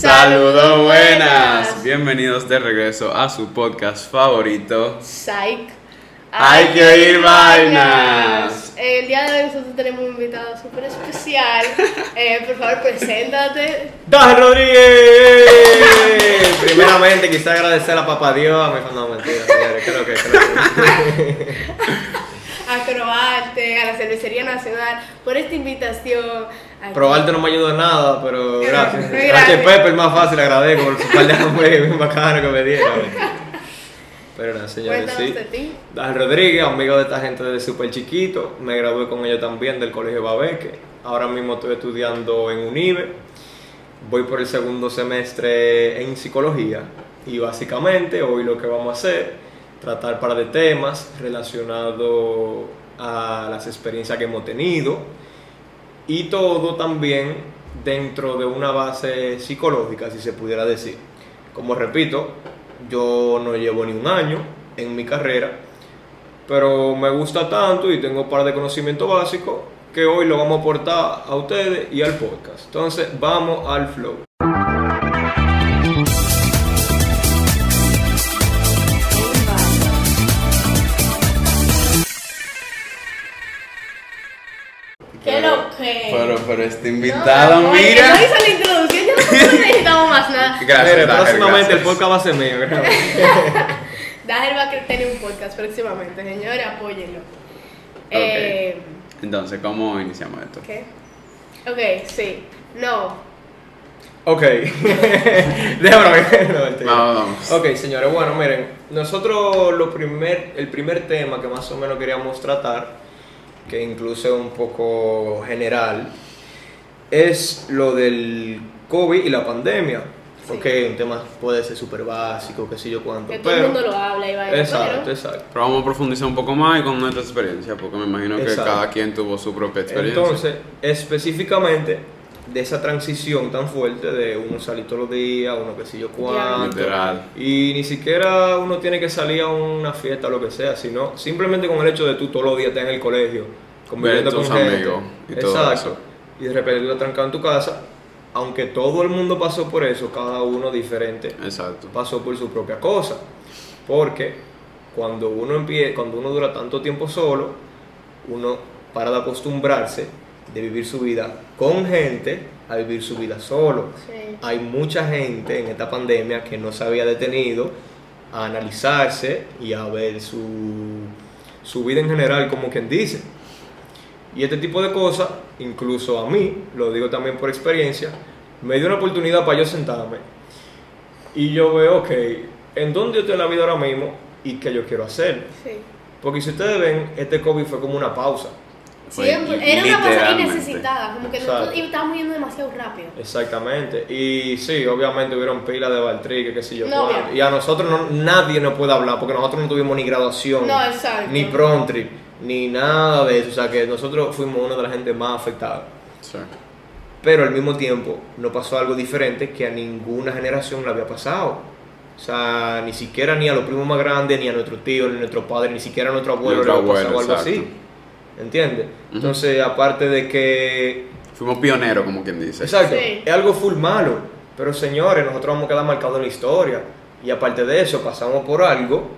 Saludos buenas. Bienvenidos de regreso a su podcast favorito. Psych. Hay que oír vainas. El día de hoy nosotros tenemos un invitado súper especial. Eh, por favor, preséntate. ¡Daje Rodríguez! Primeramente quisiera agradecer a Papá Dios, a mi no, mentira, señores, creo que, creo que. A Croarte, a la Cervecería Nacional, por esta invitación. Probarte no me ayuda nada, pero gracias. Grande. Pepe, el más fácil, agradezco por su par de bien bacano que me dieron. Pero nada, señores, sí. Daje Rodríguez, amigo de esta gente desde súper chiquito. Me gradué con ellos también del Colegio Babeque. Ahora mismo estoy estudiando en UNIBE. Voy por el segundo semestre en psicología. Y básicamente hoy lo que vamos a hacer, tratar para de temas relacionados a las experiencias que hemos tenido. Y todo también dentro de una base psicológica, si se pudiera decir. Como repito, yo no llevo ni un año en mi carrera, pero me gusta tanto y tengo un par de conocimientos básicos que hoy lo vamos a aportar a ustedes y al podcast. Entonces, vamos al flow. Pero, este invitado, No, mira. No hizo la introducción, ya no necesitamos más nada. Gracias, Mire, Dajer, próximamente el gracias. podcast va a ser mío. Dajer va a tener un podcast próximamente, señores, apóyenlo. Eh, Entonces, ¿cómo iniciamos esto? ¿Qué? Ok, sí. No. ok. Déjame ver. No, vamos. Ok, señores, bueno, miren, nosotros lo primer, el primer tema que más o menos queríamos tratar, que incluso es un poco general, es lo del COVID y la pandemia. Sí. Ok, un tema puede ser súper básico, qué sé yo cuánto, Que todo el mundo lo habla y va Exacto, pero exacto. Pero vamos a profundizar un poco más y con nuestra experiencia, porque me imagino que Exacto. cada quien tuvo su propia experiencia. Entonces, específicamente de esa transición tan fuerte de uno salir todos los días, uno que sé yo cuánto. Literal. Y ni siquiera uno tiene que salir a una fiesta o lo que sea, sino simplemente con el hecho de tú todos los días estar en el colegio, conviviendo Ver tus con gente. amigos y todo Exacto. eso. Y de repente tú estás trancado en tu casa, aunque todo el mundo pasó por eso, cada uno diferente Exacto. pasó por su propia cosa. Porque cuando uno empie cuando uno dura tanto tiempo solo, uno para de acostumbrarse de vivir su vida con gente a vivir su vida solo. Sí. Hay mucha gente en esta pandemia que no se había detenido a analizarse y a ver su, su vida en general, como quien dice. Y este tipo de cosas, incluso a mí, lo digo también por experiencia, me dio una oportunidad para yo sentarme y yo veo, ok, ¿en dónde yo estoy en la vida ahora mismo y qué yo quiero hacer? Sí. Porque si ustedes ven, este COVID fue como una pausa. Era una literalmente. innecesitada, como que nosotros estábamos yendo demasiado rápido. Exactamente. Y sí, obviamente hubieron pilas de Baltrique, qué sé yo. No, y a nosotros no, nadie nos puede hablar porque nosotros no tuvimos ni graduación, No, exacto. ni prom trip, ni nada de eso. O sea que nosotros fuimos una de las gente más afectadas. Sí. Pero al mismo tiempo nos pasó algo diferente que a ninguna generación le había pasado. O sea, ni siquiera ni a los primos más grandes, ni a nuestros tíos, ni a nuestros padres, ni siquiera a nuestro abuelo Nuestro le había pasado abuelo, algo así. ¿Entiendes? Entonces, aparte de que Fuimos pioneros, como quien dice. Exacto, Sí. es algo full malo. Pero señores, nosotros vamos a quedar marcados en la historia. Y aparte de eso, pasamos por algo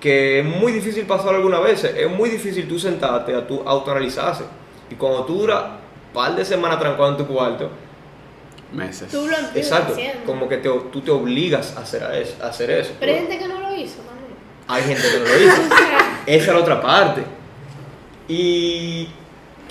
que es muy difícil pasar algunas veces. Es muy difícil tú sentarte a tu autoanalizarse. Y cuando tú duras un par de semanas trancado en tu cuarto, Meses. Tú lo exacto, haciendo. como que te, tú te obligas a hacer, a eso, a hacer eso. Pero hay gente que no lo hizo también. Hay gente que no lo hizo. Esa es la otra parte. Y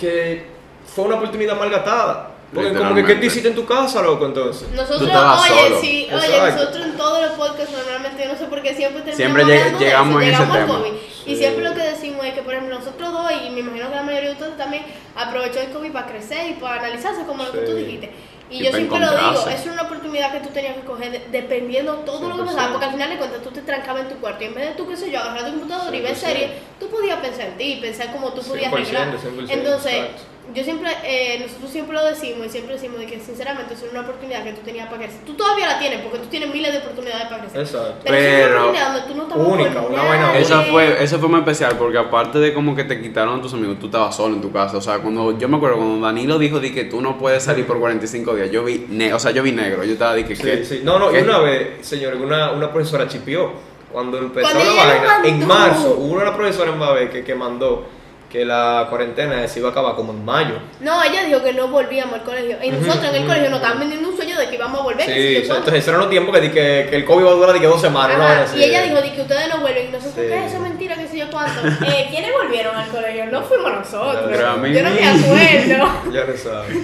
que fue una oportunidad malgatada. Porque como que, ¿qué te hiciste en tu casa, loco, entonces? nosotros, Tú estabas oye, solo. sí, oye, Exacto. nosotros en todos los podcasts normalmente, yo no sé por qué siempre terminamos Siempre lleg- hablando de llegamos eso, en ese llegamos al tema. COVID. Y siempre lo que decimos es que, por ejemplo, nosotros dos, y me imagino que la mayoría de ustedes también, aprovechó el COVID para crecer y para analizarse, como lo que tú dijiste. Y, Y yo siempre lo digo, es una oportunidad que tú tenías que coger de- dependiendo todo lo que 100%. pasaba, porque al final de cuentas tú te trancabas en tu cuarto y en vez de tú, qué sé yo, agarrar tu computador y ver 100%. series, tú podías pensar en ti, pensar cómo tú podías 100%, arreglar. 100%, Entonces, exacto. Yo siempre, eh, nosotros siempre lo decimos y siempre decimos de que sinceramente es una oportunidad que tú tenías para crecer. Tú todavía la tienes porque tú tienes miles de oportunidades para crecer. Exacto. Pero, es una Pero- oportunidad donde tú no estás Única, una Eso única. fue, eso fue muy especial porque aparte de como que te quitaron a tus amigos, tú estabas solo en tu casa. O sea, cuando yo me acuerdo cuando Danilo dijo di que tú no puedes salir por 45 días, yo vi, ne o sea, yo vi negro. Yo estaba di que Sí, ¿qué? sí. No, no, ¿Qué? y una vez, señores, una, una profesora chipió. Cuando empezó Cuando la vaina, en marzo, hubo una profesora en Babé que, que mandó que la cuarentena se iba a acabar como en mayo. No, ella dijo que no volvíamos al colegio. Y nosotros en el colegio nos estaban vendiendo un sueño de que íbamos a volver. Sí, entonces esos eran los tiempos que, di que, que el COVID iba a durar de que dos semanas. Ajá, y ella dijo de que ustedes no vuelven y nosotros, Sí. ¿qué? Eso es mentira, que sé yo cuánto. Eh, ¿Quiénes volvieron al colegio? No fuimos nosotros. Pero a mí yo no me acuerdo. Ya lo sabes.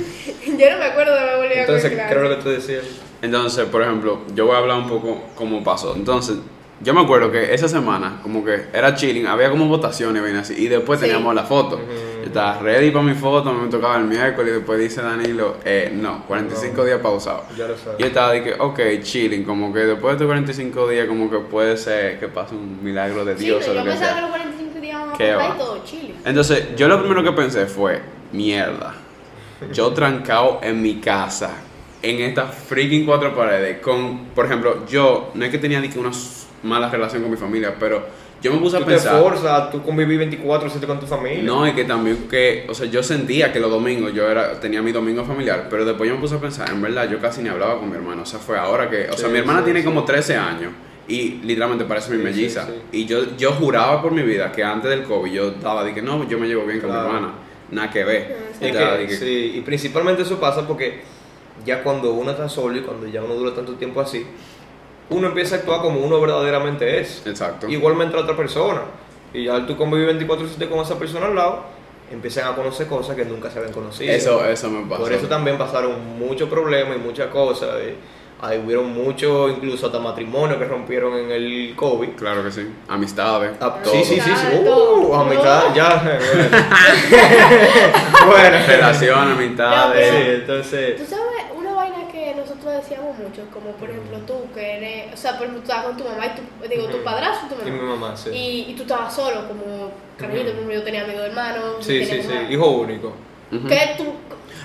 yo no me acuerdo de haber volvido Entonces, creo lo que tú decías. Entonces, por ejemplo, yo voy a hablar un poco cómo pasó. Entonces, yo me acuerdo que esa semana, como que era chilling, había como votaciones, ven así, y después Sí. teníamos la foto. Yo estaba ready para mi foto, me tocaba el miércoles, y después dice Danilo, eh, no, 45 No. días pausado. Ya lo sabes. Yo estaba de que, ok, chilling, como que después de estos 45 días, como que puede ser que pase un milagro de Sí, Dios pero o yo lo que pensaba que sea. los 45 días y todo chile. Entonces, yo lo primero que pensé fue, mierda, yo trancado en mi casa, en estas freaking cuatro paredes, con, por ejemplo, yo, no es que tenía ni que una s- mala relación con mi familia, pero yo me puse a Tú te pensar... esforzas, tú conviví 24-7 con tu familia. No, y que también que, o sea, yo sentía que los domingos yo era, tenía mi domingo familiar, pero después yo me puse a pensar, en verdad, yo casi ni hablaba con mi hermano, o sea, fue ahora que, o sea, Sí, mi hermana sí, tiene sí. como 13 años y literalmente parece mi Sí, melliza, sí, sí. y yo, yo juraba por mi vida que antes del COVID yo estaba de que no, yo me llevo bien con Claro. mi hermana, nada que ver. Que, que- sí, y principalmente eso pasa porque ya cuando uno está solo y cuando ya uno dura tanto tiempo así, uno empieza a actuar como uno verdaderamente es. Exacto. Igualmente a otra persona. Y al tú convivir 24-7 con esa persona al lado, empiezan a conocer cosas que nunca se habían conocido. Eso, eso me pasó. Por eso también pasaron muchos problemas y muchas cosas. ahí hubieron muchos, incluso hasta matrimonios que rompieron en el COVID. Claro que sí. Amistades. Ah, sí, sí, sí, sí. Uh, a mitad, ya. Bueno. No, amistades. Sí, entonces. Tú sabes, mucho, como por ejemplo tú, que eres, o sea, por ejemplo, tú estabas con tu mamá y tu, digo, tu Ujú. padrastro y tu Y mi mamá. mamá, sí. Y, y tú estabas solo, como carajito, ejemplo, yo tenía amigos hermanos. Sí, sí, sí. Hijo único. Ujú. ¿Qué tú?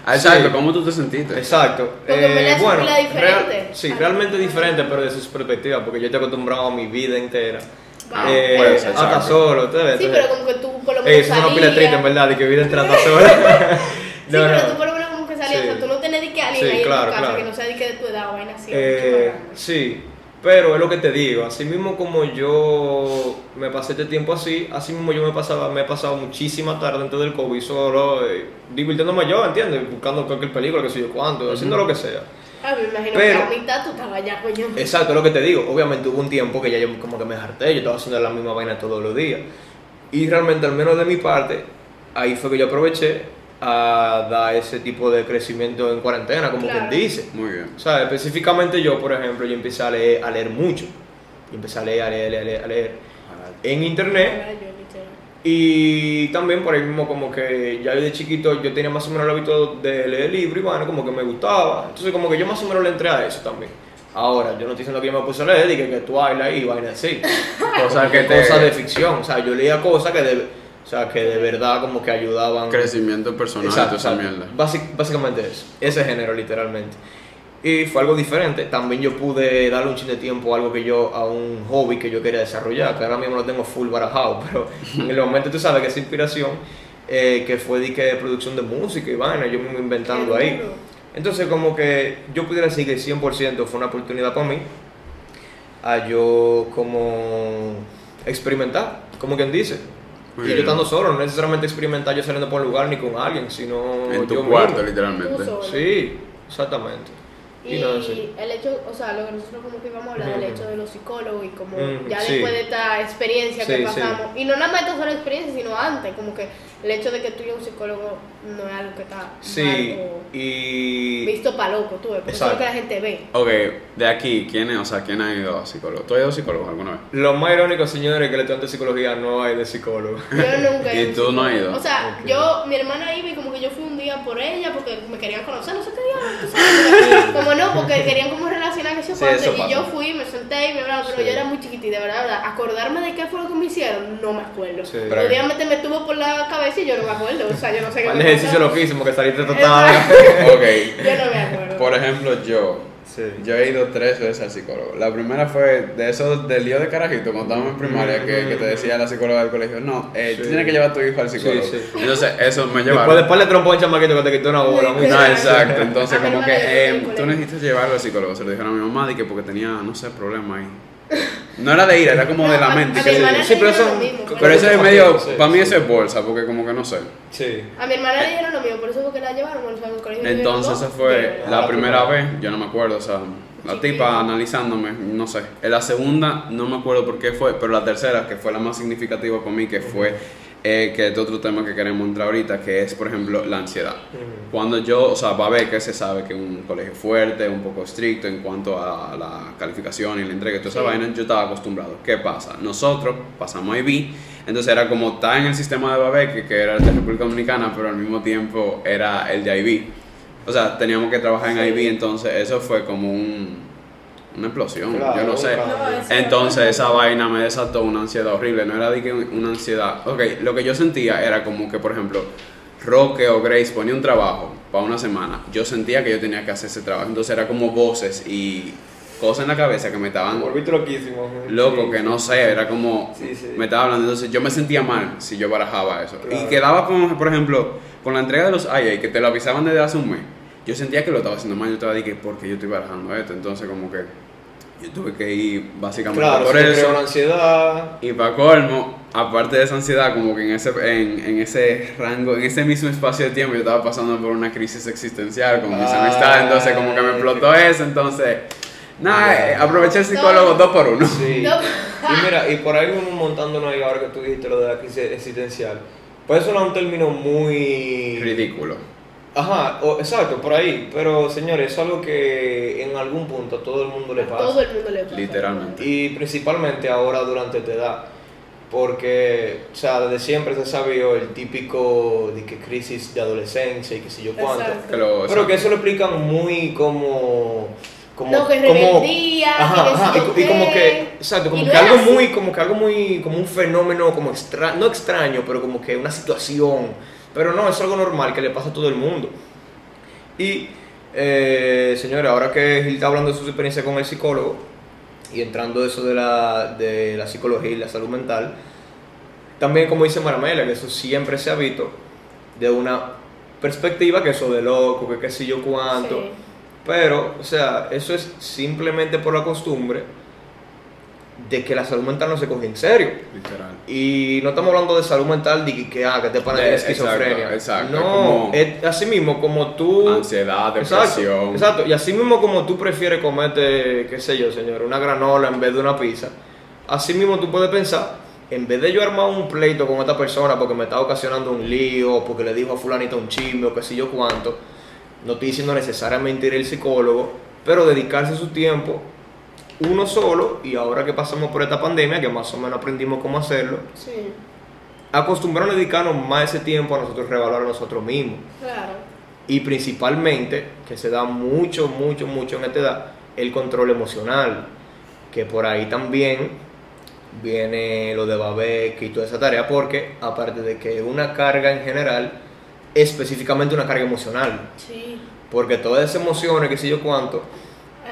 Ah, Exacto, Sí. ¿cómo tú te sentiste? Exacto. Eh, Porque es bueno, pila diferente. real- sí, Ah. realmente diferente, pero de sus perspectivas, porque yo estoy acostumbrado a mi vida entera. Ah, eh, hasta solo. Sí, pero como que tú por lo Ey, menos eso es una pila salías. triste, en verdad, de que vida entera hasta sola. Sí, No, pero no. tú por lo menos Sí, ahí claro, en tu casa claro. que no sea de que de tu edad o vaina así. Eh, sí, pero es lo que te digo, así mismo como yo me pasé este tiempo así, así mismo yo me pasaba, me he pasado muchísimas tardes antes del COVID solo, eh, divirtiéndome yo, ¿entiendes? Buscando cualquier película, que sé yo cuánto, haciendo lo que sea. Ah, me imagino pero- que a mitad tú estabas ya, coño. Exacto, es lo que te digo. Obviamente hubo un tiempo que ya yo como que me harté, yo estaba haciendo la misma vaina todos los días. Y realmente, al menos de mi parte, ahí fue que yo aproveché a dar ese tipo de crecimiento en cuarentena, como Claro. quien dice. Muy bien. O sea, específicamente yo, por ejemplo, yo empecé a leer, a leer mucho. Yo empecé a leer, a leer, a leer, a leer en internet. Y también por ahí mismo como que ya de chiquito yo tenía más o menos el hábito de leer libros y bueno, como que me gustaba. Entonces como que yo más o menos le entré a eso también. Ahora, yo no estoy diciendo que yo me puse a leer y que, que Twilight y vaina así. Cosas que te... Cosas de ficción. O sea, yo leía cosas que de, o sea, que de verdad como que ayudaban. Crecimiento personal Exacto, esa exacto. mierda. Basic- básicamente eso. Ese género literalmente. Y fue algo diferente. También yo pude darle un chin de tiempo a algo que yo, a un hobby que yo quería desarrollar, que ahora mismo lo tengo full barajado, pero en el momento tú sabes que esa inspiración, eh, que fue de que producción de música y vaina, yo mismo inventando ahí. Entonces como que yo pudiera decir que 100% fue una oportunidad para mí, a yo como experimentar, como quien dice. Muy y yo estando solo, no necesariamente experimentar yo saliendo por un lugar ni con alguien, sino En tu yo cuarto, mismo. literalmente. Sí, exactamente. Y el hecho, o sea, lo que nosotros como que íbamos a hablar del hecho de los psicólogos y como ya sí. después de esta experiencia Sí, que sí. pasamos, y no nada más esta sola experiencia, sino antes, como que el hecho de que tú y un psicólogo no es algo que está Sí, mal o y... visto para loco, tú ves, porque eso es lo que la gente ve. Ok, de aquí, ¿quién es, o sea, quién ha ido a psicólogo? ¿Tú has ido a psicólogo alguna vez? Lo más irónico, señores, es que el estudiante de psicología no hay de psicólogo. Yo nunca he ¿Y ido a un tú no has ido? O sea, yo, mi hermana iba y como que yo fui un día por ella porque me querían conocer, no sé qué día, Como no, porque querían como relacionar que se Sí, eso Y yo fui, me senté y me hablaron pero Sí. yo era muy chiquita y de verdad, verdad, acordarme de qué fue lo que me hicieron, no me acuerdo. Sí. Pero obviamente me tuvo por la cabeza y yo no me acuerdo. O sea, yo no sé qué ejercicio loquísimo que saliste total. Ok. Yo no me acuerdo. Por ejemplo, yo. Sí. Yo he ido tres veces al psicólogo. La primera fue de esos del lío de carajito, cuando estábamos en primaria, que, que te decía la psicóloga del colegio, no, eh, tú Sí. tienes que llevar a tu hijo al psicólogo. Sí, sí. Entonces, eso me llevaron. Después, después le trompó un chamaquito que te quitó una bola. muy No, Sí. exacto. Entonces, A mi como que eh, el tú necesitas llevarlo al psicólogo. Se lo dijeron a mi mamá, de que porque tenía, no sé, problema ahí. No era de ira, era como de la mente. que Sí, pero eso- pero eso es medio, Sí, para mí sí. eso es bolsa, porque como que no sé. Sí. A mi hermana le dijeron lo mismo, por eso fue que la llevaron al colegio. Entonces, esa fue la primera vez, yo no me acuerdo, o sea, la tipa analizándome, no sé. En la segunda, no me acuerdo por qué fue, pero la tercera, que fue la más significativa para mí, que fue, eh, que es otro tema que queremos entrar ahorita, que es, por ejemplo, la ansiedad. Cuando yo, o sea, va a ver que se sabe que es un colegio fuerte, un poco estricto en cuanto a la calificación y la entrega y toda esa Sí. vaina, yo estaba acostumbrado. ¿Qué pasa? Nosotros pasamos a IB, entonces era como estar en el sistema de Babeque, que era el de República Dominicana, pero al mismo tiempo era el de IB. O sea, teníamos que trabajar en Sí. IB, entonces eso fue como un, una explosión, Claro, yo no sé. Entonces esa vaina me desató una ansiedad horrible, no era de que una ansiedad, ok, lo que yo sentía era como que, por ejemplo, Roque o Grace ponía un trabajo para una semana, yo sentía que yo tenía que hacer ese trabajo, entonces era como voces y cosas en la cabeza que me estaban Volviste loquísimo. loco, Sí. que no sé, era como, Sí, sí. me estaba hablando, entonces yo me sentía mal si yo barajaba eso. Claro. Y quedaba como, por ejemplo, con la entrega de los IA, que te lo avisaban desde hace un mes, yo sentía que lo estaba haciendo mal, yo estaba diciendo, ¿por qué yo estoy barajando esto? Entonces como que yo tuve que ir básicamente Claro, por eso. creó una ansiedad. Y para colmo, aparte de esa ansiedad, como que en ese, en, en ese rango, en ese mismo espacio de tiempo, yo estaba pasando por una crisis existencial con mis amistades, entonces como que me explotó eso, entonces, nada, eh, aproveché el psicólogo dos por uno. Sí. No. Y mira, y por ahí vamos montándonos ahí ahora que tú dijiste lo de la crisis existencial. Puede sonar un término muy... Ridículo. Ajá, o- exacto, por ahí. Pero señores, es algo que en algún punto a todo el mundo le A pasa. todo el mundo le pasa. Literalmente. Y principalmente ahora durante esta edad. Porque, o sea, desde siempre se sabió el típico de que crisis de adolescencia y que sé yo cuánto. Exacto. Pero que eso lo explican muy como... como No, que como- rebeldía, ajá, que ajá, qué sé y, como qué. que, exacto, como que algo así. muy, como que algo muy, como un fenómeno, como extra, no extraño, pero como que una situación. Pero no, es algo normal que le pasa a todo el mundo. Y, eh, señora, ahora que Gil está hablando de su experiencia con el psicólogo y entrando eso de la, de la psicología y la salud mental, también como dice Maramela, que eso siempre se ha visto de una perspectiva que eso de loco, que qué sé yo cuánto. Sí. Pero, o sea, eso es simplemente por la costumbre de que la salud mental no se coge en serio. Literal. Y no estamos hablando de salud mental de que, que, ah, que te pana De- esquizofrenia. exacto, exacto, No, como- es así mismo como tú... Ansiedad, Exacto, depresión. exacto, y así mismo como tú prefieres comerte, qué sé yo, señor, una granola en vez de una pizza, así mismo tú puedes pensar, en vez de yo armar un pleito con esta persona porque me está ocasionando un lío, porque le dijo a fulanita un chisme o qué sé yo cuánto, no estoy diciendo necesariamente ir al psicólogo, pero dedicarse su tiempo uno solo, y ahora que pasamos por esta pandemia, que más o menos aprendimos cómo hacerlo, Sí, acostumbrarnos a dedicarnos más ese tiempo a nosotros revaluar a nosotros mismos claro. y principalmente, que se da mucho, mucho, mucho en esta edad, el control emocional, que por ahí también viene lo de Babeck y toda esa tarea, porque aparte de que una carga en general, específicamente una carga emocional, Sí. porque todas esas emociones, que sé yo cuánto.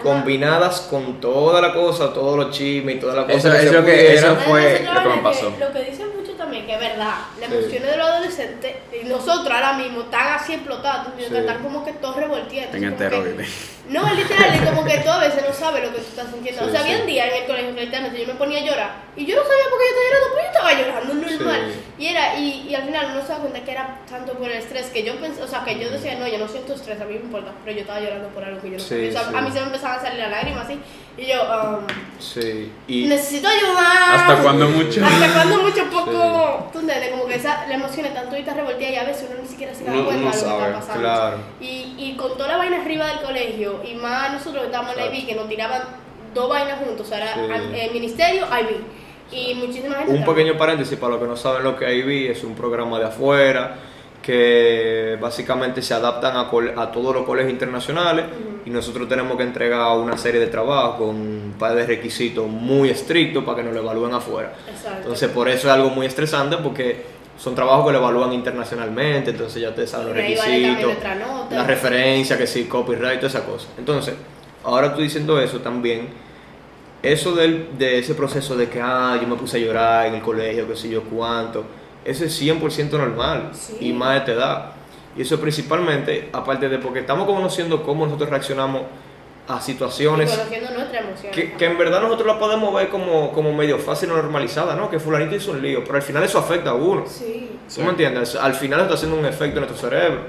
Combinadas con toda la cosa, todos los chismes y toda la cosa Eso- que se eso que- eso fue lo que me pasó. Lo que dicen también, que es verdad, las Sí. emociones de los adolescentes, y nosotros ahora mismo están así explotados, Sí. están como que todos revolteados. En que-. No, literal, es como que tú a veces no sabes lo que tú estás sintiendo. Sí, o sea, había sí. un día en el colegio que literalmente yo me ponía a llorar y yo no sabía por qué yo estaba llorando, pero yo estaba llorando normal. Sí. Y era, y, y al final uno se da cuenta que era tanto por el estrés que yo pensé, o sea, que yo decía, no, yo no siento estrés, a mí me importa, pero yo estaba llorando por algo que yo no Sí, sabía. O sea, sí. a mí se me empezaban a salir las lágrimas así y yo, um, Sí, y necesito ayudar. Hasta cuando mucho. Hasta cuando mucho poco, tú entiendes, como que esa, la emoción es tanto ahorita revolteada y a veces uno ni siquiera se da Uno- cuenta de lo que sabe, está pasando. claro. Y, y con toda la vaina arriba del colegio, y más nosotros que estábamos en. IB, que nos tiraban dos vainas juntos, o sea, era Sí. al- eh, ministerio, IB. Y muchísima gente. Un pequeño paréntesis para los que no saben lo que IB, es un programa de afuera que básicamente se adaptan a, a todos los colegios internacionales y nosotros tenemos que entregar una serie de trabajos con un par de requisitos muy estrictos para que nos lo evalúen afuera. Exacto. Entonces por eso es algo muy estresante porque son trabajos que lo evalúan internacionalmente, entonces ya te saben los vale requisitos, nota. la referencia, que sí, copyright, toda esa cosa. Entonces, ahora tú diciendo eso también, eso del, de ese proceso de que, ah, yo me puse a llorar en el colegio, qué sé yo cuánto, eso es 100% normal Sí. y más de esta edad. Y eso principalmente, aparte de porque estamos conociendo cómo nosotros reaccionamos a Y situaciones conociendo nuestra emoción. que, que en verdad nosotros la podemos ver como, como medio fácil o normalizada, ¿no? Que fulanito hizo un lío, pero al final eso afecta a uno. Sí. ¿Tú me entiendes? Al final está haciendo un efecto en nuestro cerebro.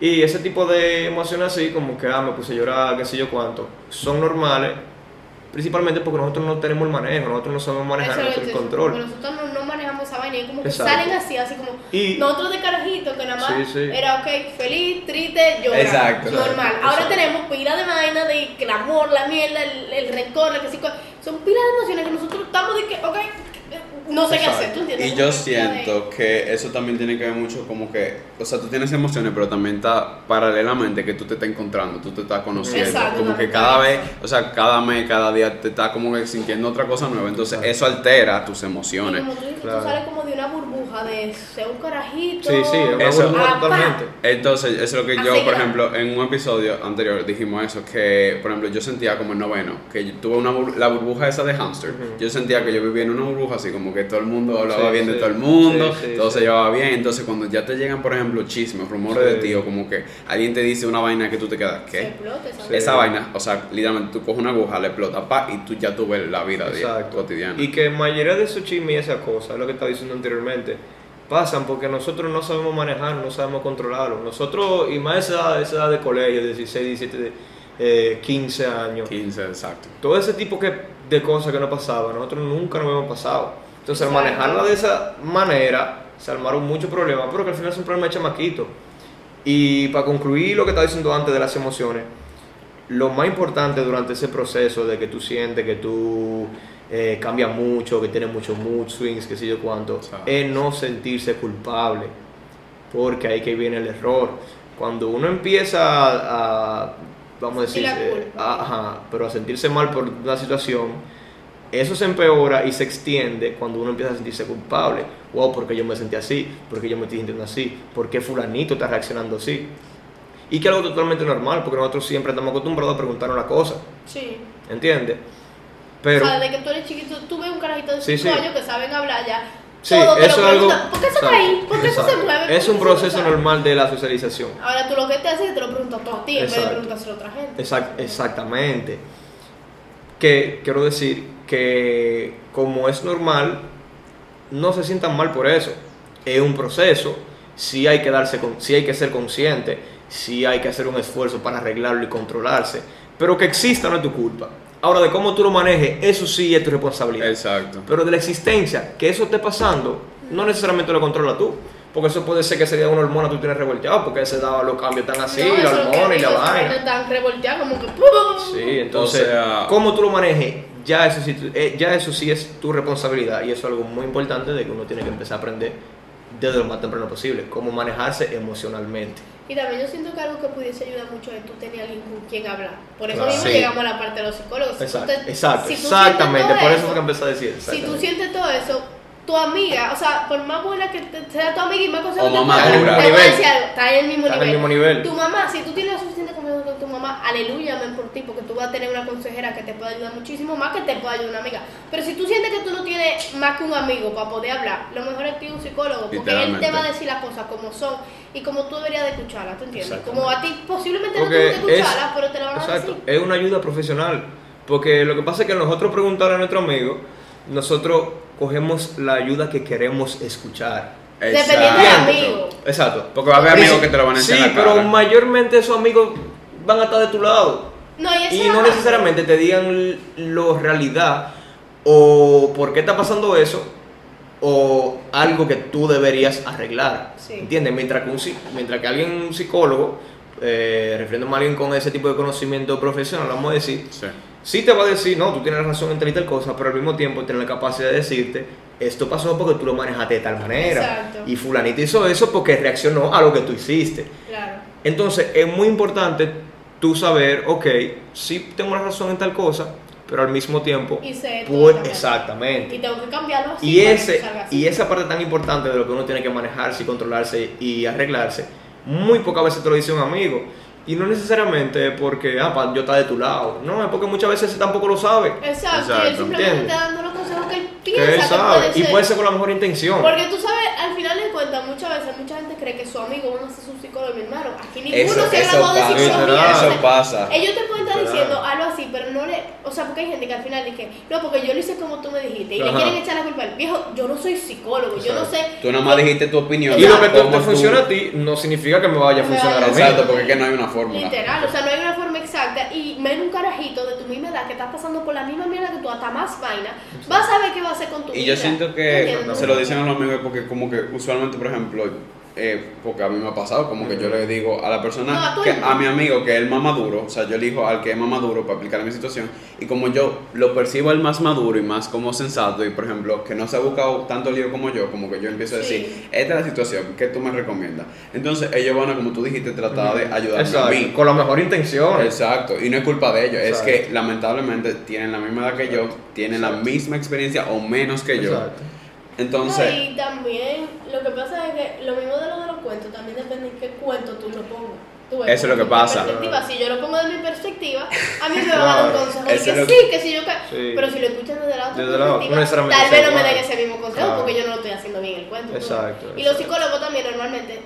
Y ese tipo de emociones así, como que, ah, me puse a llorar, qué sé yo cuánto, son normales, principalmente porque nosotros no tenemos el manejo, nosotros no sabemos manejar nuestro control. Nosotros no, vaina y como que Exacto. salen así, así como Y- nosotros de carajito que nada más Sí, sí. era ok, feliz, triste, llorar. Exacto. Normal. Exacto. Ahora tenemos pila de vaina de que el amor, la mierda, el, el rencor, la que sí, son pilas de emociones que nosotros estamos de que, ok, no sé qué hacer, ¿tú entiendes? Y yo que pila de- siento que eso también tiene que ver mucho como que, o sea, tú tienes emociones, pero también está paralelamente que tú te estás encontrando, tú te estás conociendo, Exacto, como que cada vez, o sea, cada mes, cada día te estás como que sintiendo otra cosa nueva, entonces eso altera tus Y emociones. como tú dices, Claro. tú sales como de una burbuja de ser un carajito. Sí, sí, es una Eso- burbuja Ah, totalmente. Entonces, eso es lo que yo, Así por que- ejemplo, en un episodio anterior dijimos eso, que, por ejemplo, yo sentía como en noveno, que yo tuve una bur- la burbuja esa de hamster, yo sentía que yo vivía en una burbuja así, como que todo el mundo hablaba Sí, bien de todo el mundo, Sí, sí, todo sí. se llevaba bien, entonces cuando ya te llegan, por ejemplo, chismes, rumores Sí. de ti, o como que alguien te dice una vaina que tú te quedas, Se ¿qué? explota esa Sí. vaina. Esa vaina, o sea, literalmente tú coges una aguja, le explota, pa, y tú ya tú ves la vida día- cotidiana. Y que mayoría de esos chismes y esas cosas, es lo que estaba diciendo anteriormente, pasan porque nosotros no sabemos manejar, no sabemos controlarlo. Nosotros, y más esa edad, esa edad de colegio, 16, 17, eh, 15 años, 15, exacto. todo ese tipo que, de cosas que nos pasaban, nosotros nunca nos hemos pasado. Entonces, al manejarla de esa manera, se armaron muchos problemas, pero que al final son problemas de chamaquito. Y para concluir lo que estaba diciendo antes de las emociones, lo más importante durante ese proceso de que tú sientes que tú eh, cambias mucho, que tienes muchos mood swings, que sé yo cuánto, es no sentirse culpable, porque ahí que viene el error. Cuando uno empieza a, a, vamos a decir, eh, a- ajá, pero a sentirse mal por una situación, eso se empeora y se extiende cuando uno empieza a sentirse culpable. Wow, porque yo me sentí así, porque yo me estoy sintiendo así, porque fulanito está reaccionando así. Y que es algo totalmente normal, porque nosotros siempre estamos acostumbrados a preguntar una cosa, Sí. ¿entiendes? Pero, o sea, desde que tú eres chiquito, tú ves un carajito de Sí, 5 sí. años que saben hablar ya. sí, todo eso es algo... ¿Por qué eso está ahí? ¿Por qué eso se mueve? ¿Por Es un eso proceso normal de la socialización. Ahora tú lo que te haces es te lo preguntas a ti en vez de preguntárselo a otra gente. Exact- exactamente. Que quiero decir que como es normal, no se sientan mal por eso. Es un proceso, sí hay que darse con, sí hay que ser consciente, sí hay que hacer un esfuerzo para arreglarlo y controlarse, pero que exista no es tu culpa. Ahora de cómo tú lo manejes, eso sí es tu responsabilidad. Exacto. Pero de la existencia, que eso esté pasando, no necesariamente lo controla tú. Porque eso puede ser que ese día una hormona tú tienes revolteado, porque ese dado los cambios tan así, No, la eso hormona y la vaina. tan revolteada como que. ¡pum! Sí, entonces, O sea- cómo tú lo manejes, ya eso, sí, eh, ya eso sí es tu responsabilidad y eso es algo muy importante de que uno tiene que empezar a aprender desde lo más temprano posible, cómo manejarse emocionalmente. Y también yo siento que algo que pudiese ayudar mucho es tú tener alguien con quien hablar. Por eso Claro. mismo Sí. llegamos a la parte de los psicólogos. Si tú Exacto, te- exacto, si tú exactamente, por eso fue que empecé a decir. Si tú sientes todo eso, tu amiga, o sea, por más buena que te- sea tu amiga y más consejo que te pueda te voy a decir algo, está en el mismo Está en el nivel. mismo nivel. Tu mamá, si tú tienes la suficiente confianza con tu mamá, aleluya, amén por ti, porque tú vas a tener una consejera que te puede ayudar muchísimo más que te pueda ayudar una amiga. Pero si tú sientes que tú no tienes más que un amigo para poder hablar, lo mejor es que un psicólogo, porque él te va a decir las cosas como son y como tú deberías de escucharlas, ¿tú entiendes? Como a ti posiblemente no Porque te guste es- escucharlas, pero te la van a Exacto, decir. es una ayuda profesional. Porque lo que pasa es que nosotros preguntar a nuestro amigo, nosotros cogemos la ayuda que queremos escuchar. Dependiendo del Exacto. amigo. Exacto. Porque va a haber amigos sí- que te lo van a decir Sí, pero cara. mayormente esos amigos van a estar de tu lado. No, y, Y no es- necesariamente te digan lo realidad o por qué está pasando eso o algo que tú deberías arreglar. Sí. ¿Entiendes? Mientras que, un, mientras que alguien, un psicólogo, eh, refiriéndome a alguien con ese tipo de conocimiento profesional, vamos a decir, Sí. sí te va a decir, no, tú tienes razón en tal y tal cosa, pero al mismo tiempo tiene la capacidad de decirte esto pasó porque tú lo manejaste de tal manera. Exacto. Y fulanito hizo eso porque reaccionó a lo que tú hiciste. Claro. Entonces es muy importante tú saber, ok, sí tengo la razón en tal cosa, pero al mismo tiempo... Y sé pues, exactamente. Y tengo que cambiarlo así. Y, ese, que salga así. y esa parte tan importante de lo que uno tiene que manejarse y controlarse y arreglarse, muy pocas veces te lo dice un amigo. Y no necesariamente porque, ah, pa, yo está de tu lado. No, es porque muchas veces tampoco lo sabe. Exacto, y él Exacto, simplemente ¿entiendes? está dando los consejos que él Que piensa él que sabe. puede Y puede ser con la mejor intención. Porque tú sabes, al final de cuentas, muchas veces mucha gente cree que su amigo van a ser su psicólogo, mi hermano. Aquí ninguno Eso, se ha eso graduado de psicología. Eso pasa. Ellos te pueden estar diciendo algo así, pero no le. O sea, porque hay gente que al final dice, no, porque yo lo hice como tú me dijiste. Y le quieren echar la culpa al viejo. Yo no soy psicólogo, yo no sé. Tú nada más dijiste tu opinión. Y lo que te, tú- funciona a ti no significa que me vaya a funcionar a mí. Exacto, porque es que no hay una fórmula. Literal, o sea, no hay una forma exacta. Y menos un carajito de tu misma edad que está pasando por la misma mierda que tú, hasta más vaina, vas a ver qué va a hacer con tu Y vida. yo siento ¿Tú que se lo dicen a los amigos porque como que usualmente, por ejemplo, eh, porque a mí me ha pasado, como que yo le digo a la persona, que, a mi amigo que es el más maduro, o sea, yo elijo al que es más maduro para aplicar a mi situación, y como yo lo percibo el más maduro y más como sensato, y por ejemplo, que no se ha buscado tanto lío como yo, como que yo empiezo a decir, Sí. esta es la situación, ¿qué tú me recomiendas? Entonces ellos van a, como tú dijiste, tratar de ayudarme Exacto, a mí. con la mejor intención. Exacto, y no es culpa de ellos, Exacto. es que lamentablemente tienen la misma edad que yo, tienen la misma experiencia o menos que yo. Exacto. Entonces, No, y también lo que pasa es que lo mismo de lo de los cuentos, también depende en qué cuento tú lo pongas. Tú ves, Eso es lo que desde pasa. Si yo lo pongo de mi perspectiva, a mí me van a dar un consejo. Que lo sí, que- que si yo. que- Sí. Pero si lo escuchan desde la otra Desde la- no perspectiva, tal vez no me den ese mismo consejo Claro. porque yo no lo estoy haciendo bien el cuento. ves. Exacto, Y los psicólogos también normalmente.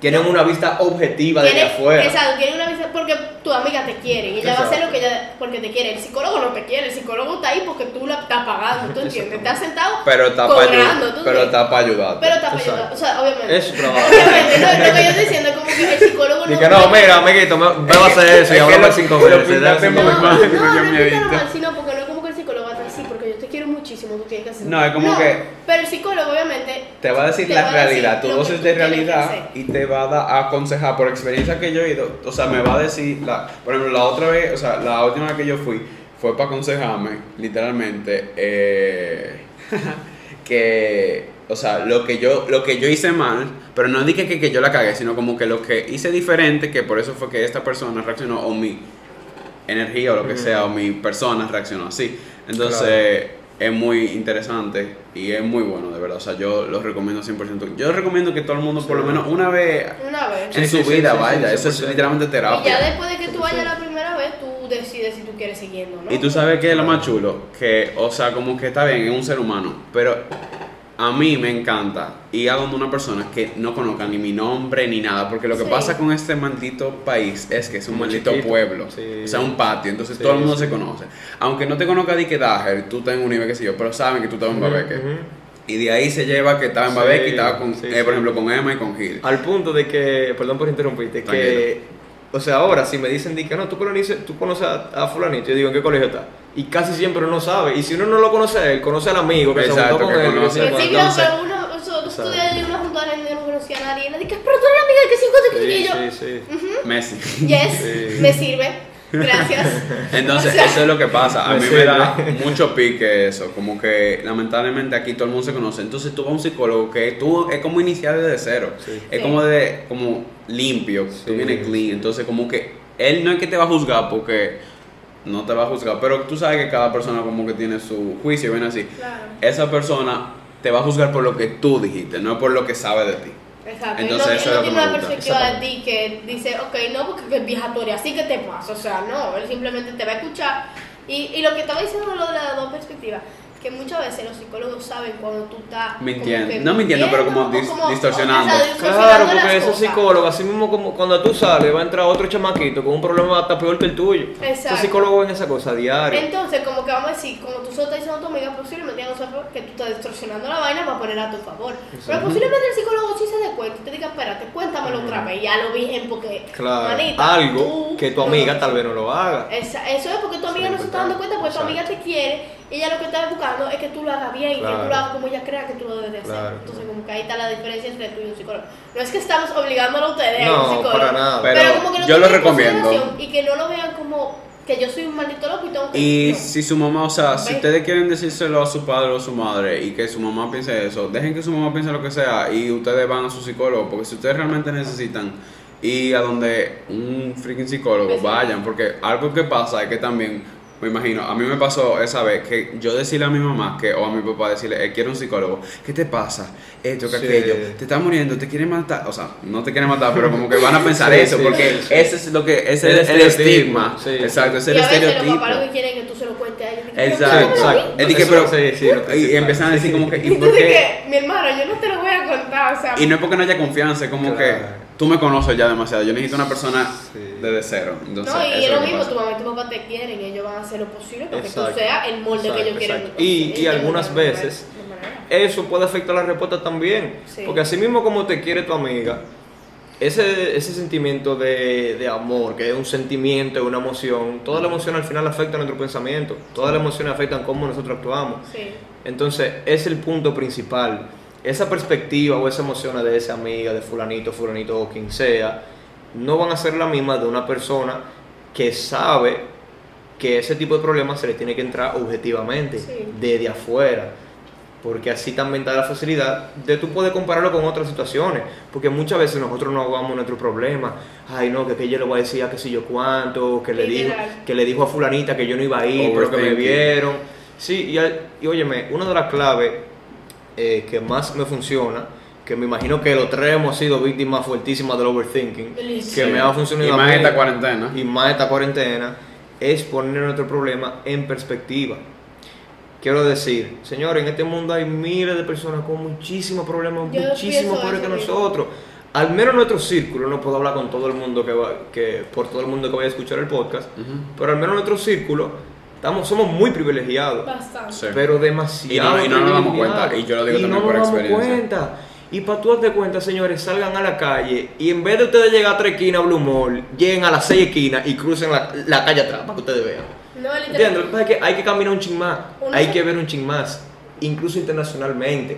Tienen una vista objetiva desde tienen- afuera. Exacto, tienen una visión porque tu amiga te quiere y ella va a hacer lo que ella porque te quiere. El psicólogo no te quiere, el psicólogo está ahí porque tú la estás pagando, ¿tú entiendes? Estás sentado pero está cobrando, ayudar. ¿tú Pero está para ayudarte. Pero está para ayudar, o sea, obviamente. Es trabajo. Obviamente, no, lo que yo estoy diciendo es como que el psicólogo no. Y que no, mira, amiguito, me, me va a hacer eso y cinco No, cinco no, no me no el psicólogo va a decir, sí, porque yo te tienes que hacer. No, es como que- Pero el psicólogo, obviamente. Te va a decir la realidad, tu dosis de realidad y te va a dar a aconsejar por experiencia que yo he ido. O sea, me va a decir, la, por ejemplo, la otra vez, o sea, la última vez que yo fui fue para aconsejarme, literalmente, eh, que, o sea, lo que yo, lo que yo hice mal, pero no dije que, que yo la cagué, sino como que lo que hice diferente, que por eso fue que esta persona reaccionó, o mi energía o lo que sea, o mi persona reaccionó así. Entonces, es muy interesante y es muy bueno, de verdad. O sea, yo lo recomiendo 100%. Yo recomiendo que todo el mundo, por lo menos una vez Una vez. en Sí, su sí, vida, sí, vaya. sí, Eso es 100%. literalmente Y ya terapia. después de que tú vayas la primera vez, tú decides si tú quieres siguiendo, ¿no? Y tú sabes que es lo más chulo, que, o sea, como que está bien, es un ser humano, pero a mí me encanta ir a donde una persona que no conozca ni mi nombre ni nada, porque lo que Sí. pasa con este maldito país es que es un Muy maldito chiquito. pueblo, Sí. o sea, un patio, entonces Sí, todo el mundo sí. se conoce. Aunque no te conozca de que Dager, tú estás en un nivel que sé yo, pero saben que tú estás en Babeque. Y de ahí se lleva que estaba en Sí, Babeque y estaba con, sí, eh, sí. por ejemplo, con Emma y con Gil. Al punto de que, perdón por interrumpirte, que, o sea, ahora si me dicen di que no, tú conoces, tú conoces a, a fulanito, yo digo, ¿en qué colegio está? Y casi siempre uno sabe, y si uno no lo conoce él, conoce al amigo que Exacto, se juntó con que él. conoce. entonces- pero uno, tú Exacto. estudias y uno junto a la gente no conocía a nadie. Y le dije, pero tú eres la amiga de que sí, sí, y yo, Sí, sí, sí. Messi. yes, Sí. me sirve, gracias. Entonces, O sea, eso es lo que pasa. A mí me da mucho pique eso. Como que lamentablemente aquí todo el mundo se conoce. Entonces, tú vas a un psicólogo que tú es como iniciar desde cero. Sí. Es Sí. como de como limpio. Tú Sí. vienes clean. Entonces, como que él no es que te va a juzgar porque no te va a juzgar. Pero tú sabes que cada persona como que tiene su juicio. Ven así. Claro, Esa persona te va a juzgar por lo que tú dijiste, no por lo que sabe de ti. exacto. Entonces, y no, eso y no es lo que tiene una perspectiva de ti que dice, ok, no, porque que es vieja tú eres así que te pasa. O sea, no, él simplemente te va a escuchar. Y, y lo que estaba diciendo lo de las dos perspectivas, que muchas veces los psicólogos saben cuando tú estás. como Mintiendo. No mintiendo, pero como dis- distorsionando. o sea, distorsionando Claro, porque ese psicólogo, así mismo como cuando tú sales, va a entrar otro chamaquito con un problema hasta peor que el tuyo. Exacto. Esos psicólogos ven esa cosa diario. Entonces, como que vamos a decir, como tú solo estás diciendo a tu amiga, posiblemente ya no sabes que tú estás distorsionando la vaina para poner a tu favor. Pero posiblemente el psicólogo sí se dé cuenta y te diga, espérate, cuéntamelo otra vez, ya lo vi porque, Claro, manita, algo tú que tu amiga tal vez no lo haga. Esa- eso es porque tu amiga no se está dando cuenta, porque tu amiga te quiere, ella lo que está buscando es que tú lo hagas bien, y que Claro. tú lo hagas como ella crea que tú lo debes de hacer. Claro, Entonces, claro. como que ahí está la diferencia entre tú y un psicólogo. No es que estamos obligándolo a ustedes a un No, psicólogo, para nada. Pero como que yo lo recomiendo. Y que no lo vean como que yo soy un maldito loco y tengo que... Y no. si su mamá, o sea, si ustedes quieren decírselo a su padre o a su madre y que su mamá piense eso, dejen que su mamá piense lo que sea y ustedes van a su psicólogo, porque si ustedes realmente necesitan ir a donde un freaking psicólogo, Pues vayan, porque algo que pasa es que también, me imagino, a mí me pasó esa vez que yo decirle a mi mamá que, o a mi papá decirle, eh, quiero un psicólogo, ¿qué te pasa? Esto, que Sí. aquello, te estás muriendo, te quieren matar, o sea, no te quieren matar, pero como que van a pensar Sí, eso, sí, porque ese es lo que, ese El es el estereotipo, estigma, sí, exacto, ese y es el a veces los estereotipo. papás lo que quieren es que tú se lo cuentes a ellos. Dije, Exacto, exacto. Es que, pero- sí, sí, lo y principal. empiezan a decir como que, ¿y Y por tú qué? mi hermano, yo no te lo voy a contar, o sea... Y no es porque no haya confianza, es como Claro. que tú me conoces ya demasiado. Yo necesito una persona Sí. desde cero. Entonces, no, y eso es lo mismo, pasa. tu mamá y tu papá te quieren, ellos van a hacer lo posible para que tú seas el molde que Exacto, ellos quieren. exacto. Y- y conseguir, algunas veces-. Eso puede afectar la respuesta también. Sí. Porque así mismo como te quiere tu amiga, ese, ese sentimiento de, de amor, que es un sentimiento, una emoción, toda la emoción al final afecta a nuestro pensamiento. Todas las emociones afectan cómo nosotros actuamos. Sí. Entonces, es el punto principal. Esa perspectiva o esa emoción de esa amiga, de fulanito, fulanito o quien sea, no van a ser la misma de una persona que sabe que ese tipo de problemas se le tiene que entrar objetivamente, Sí. desde afuera. Porque así también da la facilidad de tú poder compararlo con otras situaciones. Porque muchas veces nosotros no ahogamos nuestro problema. Ay, no, que, que yo le voy a decir a qué sé yo cuánto, que le, dijo, que le dijo a fulanita que yo no iba a ir, pero que me vieron. Sí, y, y óyeme, una de las claves eh, que más me funciona, que me imagino que los tres hemos sido víctimas fuertísimas del overthinking, Sí. que me ha funcionado Y más esta cuarentena. y más esta cuarentena, es poner nuestro problema en perspectiva. Quiero decir, señores, en este mundo hay miles de personas con muchísimos problemas, Yo muchísimos peores que nosotros. Al menos en nuestro círculo, no puedo hablar con todo el mundo que va, que por todo el mundo que vaya a escuchar el podcast, pero al menos en nuestro círculo estamos, somos muy privilegiados. Bastante. Sí. Pero demasiado. Y no- y no nos damos cuenta, y yo lo digo Y también no por nos damos experiencia. cuenta. Y para tú darte cuenta, señores, salgan a la calle y en vez de ustedes llegar a tres esquinas a Blue Mall, lleguen a las seis esquinas y crucen la, la calle atrás para que ustedes vean. No, literal. ¿Entiendes? Lo que pasa es que hay que caminar un ching más, Uno hay se- que ver un ching más, incluso internacionalmente.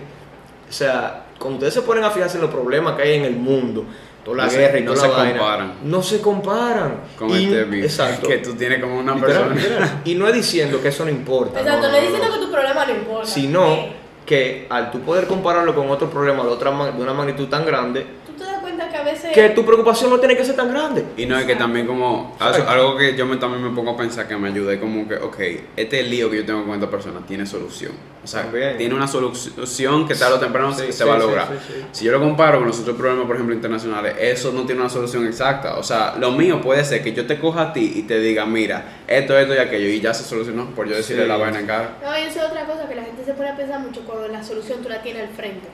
O sea, cuando ustedes se ponen a fijarse en los problemas que hay en el mundo, toda la No se- guerra y no toda se la vaina, comparan. no se comparan. Con Y- este beef Exacto. que tú tienes como una Literal, persona. literal. Y no es diciendo que eso no importa. Exacto, no, no, es no, diciendo no. que tu problema no importa. Sino que al tú poder compararlo con otro problema de, otra, de una magnitud tan grande, Tú te das cuenta que a veces... que tu preocupación no tiene que ser tan grande. Y no es que también como algo, que yo me, también me pongo a pensar que me ayude como que, ok, este lío que yo tengo con esta persona tiene solución. O sea, También. tiene una solución que tarde o temprano Sí, se, va a sí, lograr. sí, sí. Si yo lo comparo con los otros problemas, por ejemplo, internacionales, eso no tiene una solución exacta. O sea, lo mío puede ser que yo te coja a ti y te diga, mira, esto, esto y aquello, y ya se solucionó por yo decirle Sí. la vaina en cara. No, y eso es otra cosa que la gente se pone a pensar mucho cuando la solución tú la tienes al frente.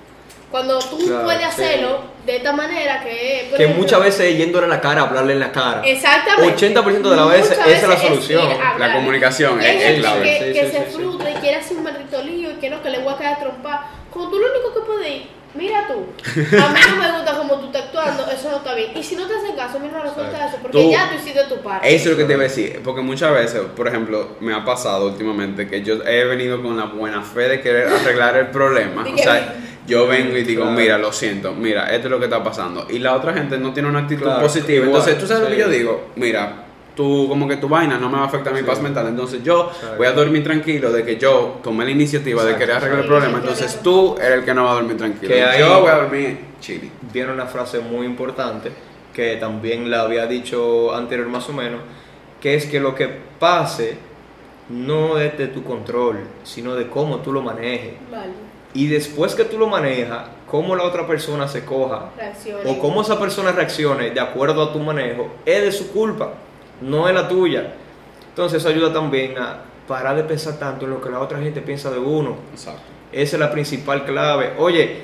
Cuando tú Claro, puedes sí. hacerlo de esta manera que... Que ejemplo, muchas veces yéndole en la cara, hablarle en la cara. Exactamente. 80% de las veces esa es la solución. a. La comunicación es- es clave. que, Sí, que sí, se frustra y quiere hacer un maldito lío y que no, que le voy a caer a trompar. Como tú lo único que puedes ir, mira tú, a mí no me gusta como tú estás actuando, eso no está bien. Y si no te hacen caso, mi hermano, suelta eso, porque Tú- ya tú hiciste tu parte. Eso es lo que te iba a decir, porque muchas veces, por ejemplo, me ha pasado últimamente que yo he venido con la buena fe de querer arreglar el problema. O sea, yo vengo y digo, Claro. mira, lo siento, mira, esto es lo que está pasando. Y la otra gente no tiene una actitud Claro, positiva. igual, Entonces, tú sabes lo que yo digo, mira, tú como que tu vaina no me va a afectar mi Sí. paz mental. Entonces yo Exacto. voy a dormir tranquilo de que yo tomé la iniciativa de querer arreglar el problema. Entonces tú eres el que no va a dormir tranquilo. Que ahí- Yo voy a dormir chili. Viene una frase muy importante que también la había dicho anterior más o menos, que es que lo que pase no es de tu control, sino de cómo tú lo manejes. Vale, Y después que tú lo manejas, cómo la otra persona se coja o cómo esa persona reaccione de acuerdo a tu manejo, es de su culpa, no es la tuya. Entonces eso ayuda también a parar de pensar tanto en lo que la otra gente piensa de uno. Exacto. Esa es la principal clave. Oye,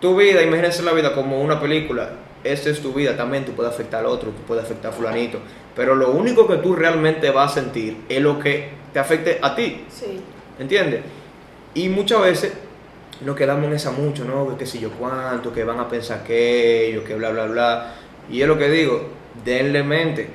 tu vida, imagínense la vida como una película. Esta es tu vida, también tú puedes afectar al otro, tú puedes afectar a fulanito. Pero lo único que tú realmente vas a sentir es lo que te afecte a ti. Sí. ¿Entiendes? Y muchas veces nos quedamos en esa mucho, ¿no? Que qué sé yo cuánto, que van a pensar aquello, que bla, bla, bla. Y es lo que digo, denle mente.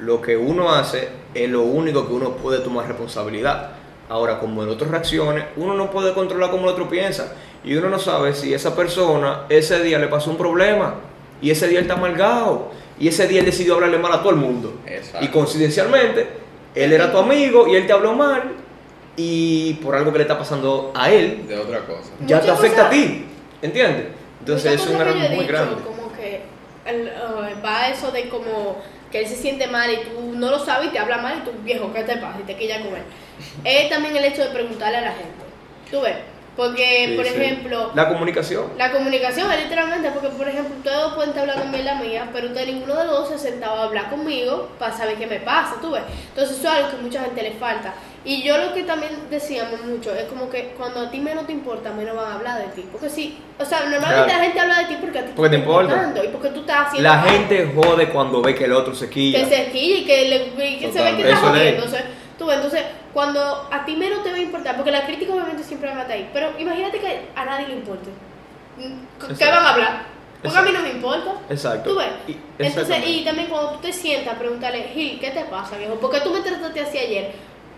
Lo que uno hace es lo único que uno puede tomar responsabilidad. Ahora, como el otro reaccione, uno no puede controlar cómo el otro piensa. Y uno no sabe si esa persona ese día le pasó un problema. Y ese día él está amargado. Y ese día él decidió hablarle mal a todo el mundo. Exacto. Y coincidencialmente, Él era tu amigo y él te habló mal y por algo que le está pasando a él, De otra cosa. ya te afecta a ti. ¿Entiendes? Entonces es un error muy dicho, grande. Como que el, uh, va eso de como que él se siente mal y tú no lo sabes y te habla mal y tú, viejo, ¿qué te pasa? Y te quilla con él. Es también el hecho de preguntarle a la gente. Tú ves, porque, Sí, por sí. ejemplo, La comunicación. la comunicación es literalmente, porque por ejemplo, ustedes dos pueden estar hablando mierda mía, pero usted ninguno de los dos se sentaba a hablar conmigo para saber qué me pasa, tú ves. Entonces eso es algo que a mucha gente le falta. Y yo lo que también decíamos mucho es como que cuando a ti menos te importa, menos van a hablar de ti. Porque sí, o sea, normalmente Claro. la gente habla de ti porque a ti Porque te está importa. y porque tú estás haciendo La gente jode cuando ve que el otro se quilla. que se quille y que, le, y que se ve que está jodiendo. sea, tú entonces, cuando a ti menos te va a importar, porque la crítica obviamente siempre va a estar ahí, pero imagínate que a nadie le importe. ¿Qué Exacto. van a hablar? Porque a mí no me importa. Exacto. Tú ves. Y- Entonces, y también cuando tú te sientas, pregúntale, Gil, ¿qué te pasa, viejo? Porque tú me trataste así ayer.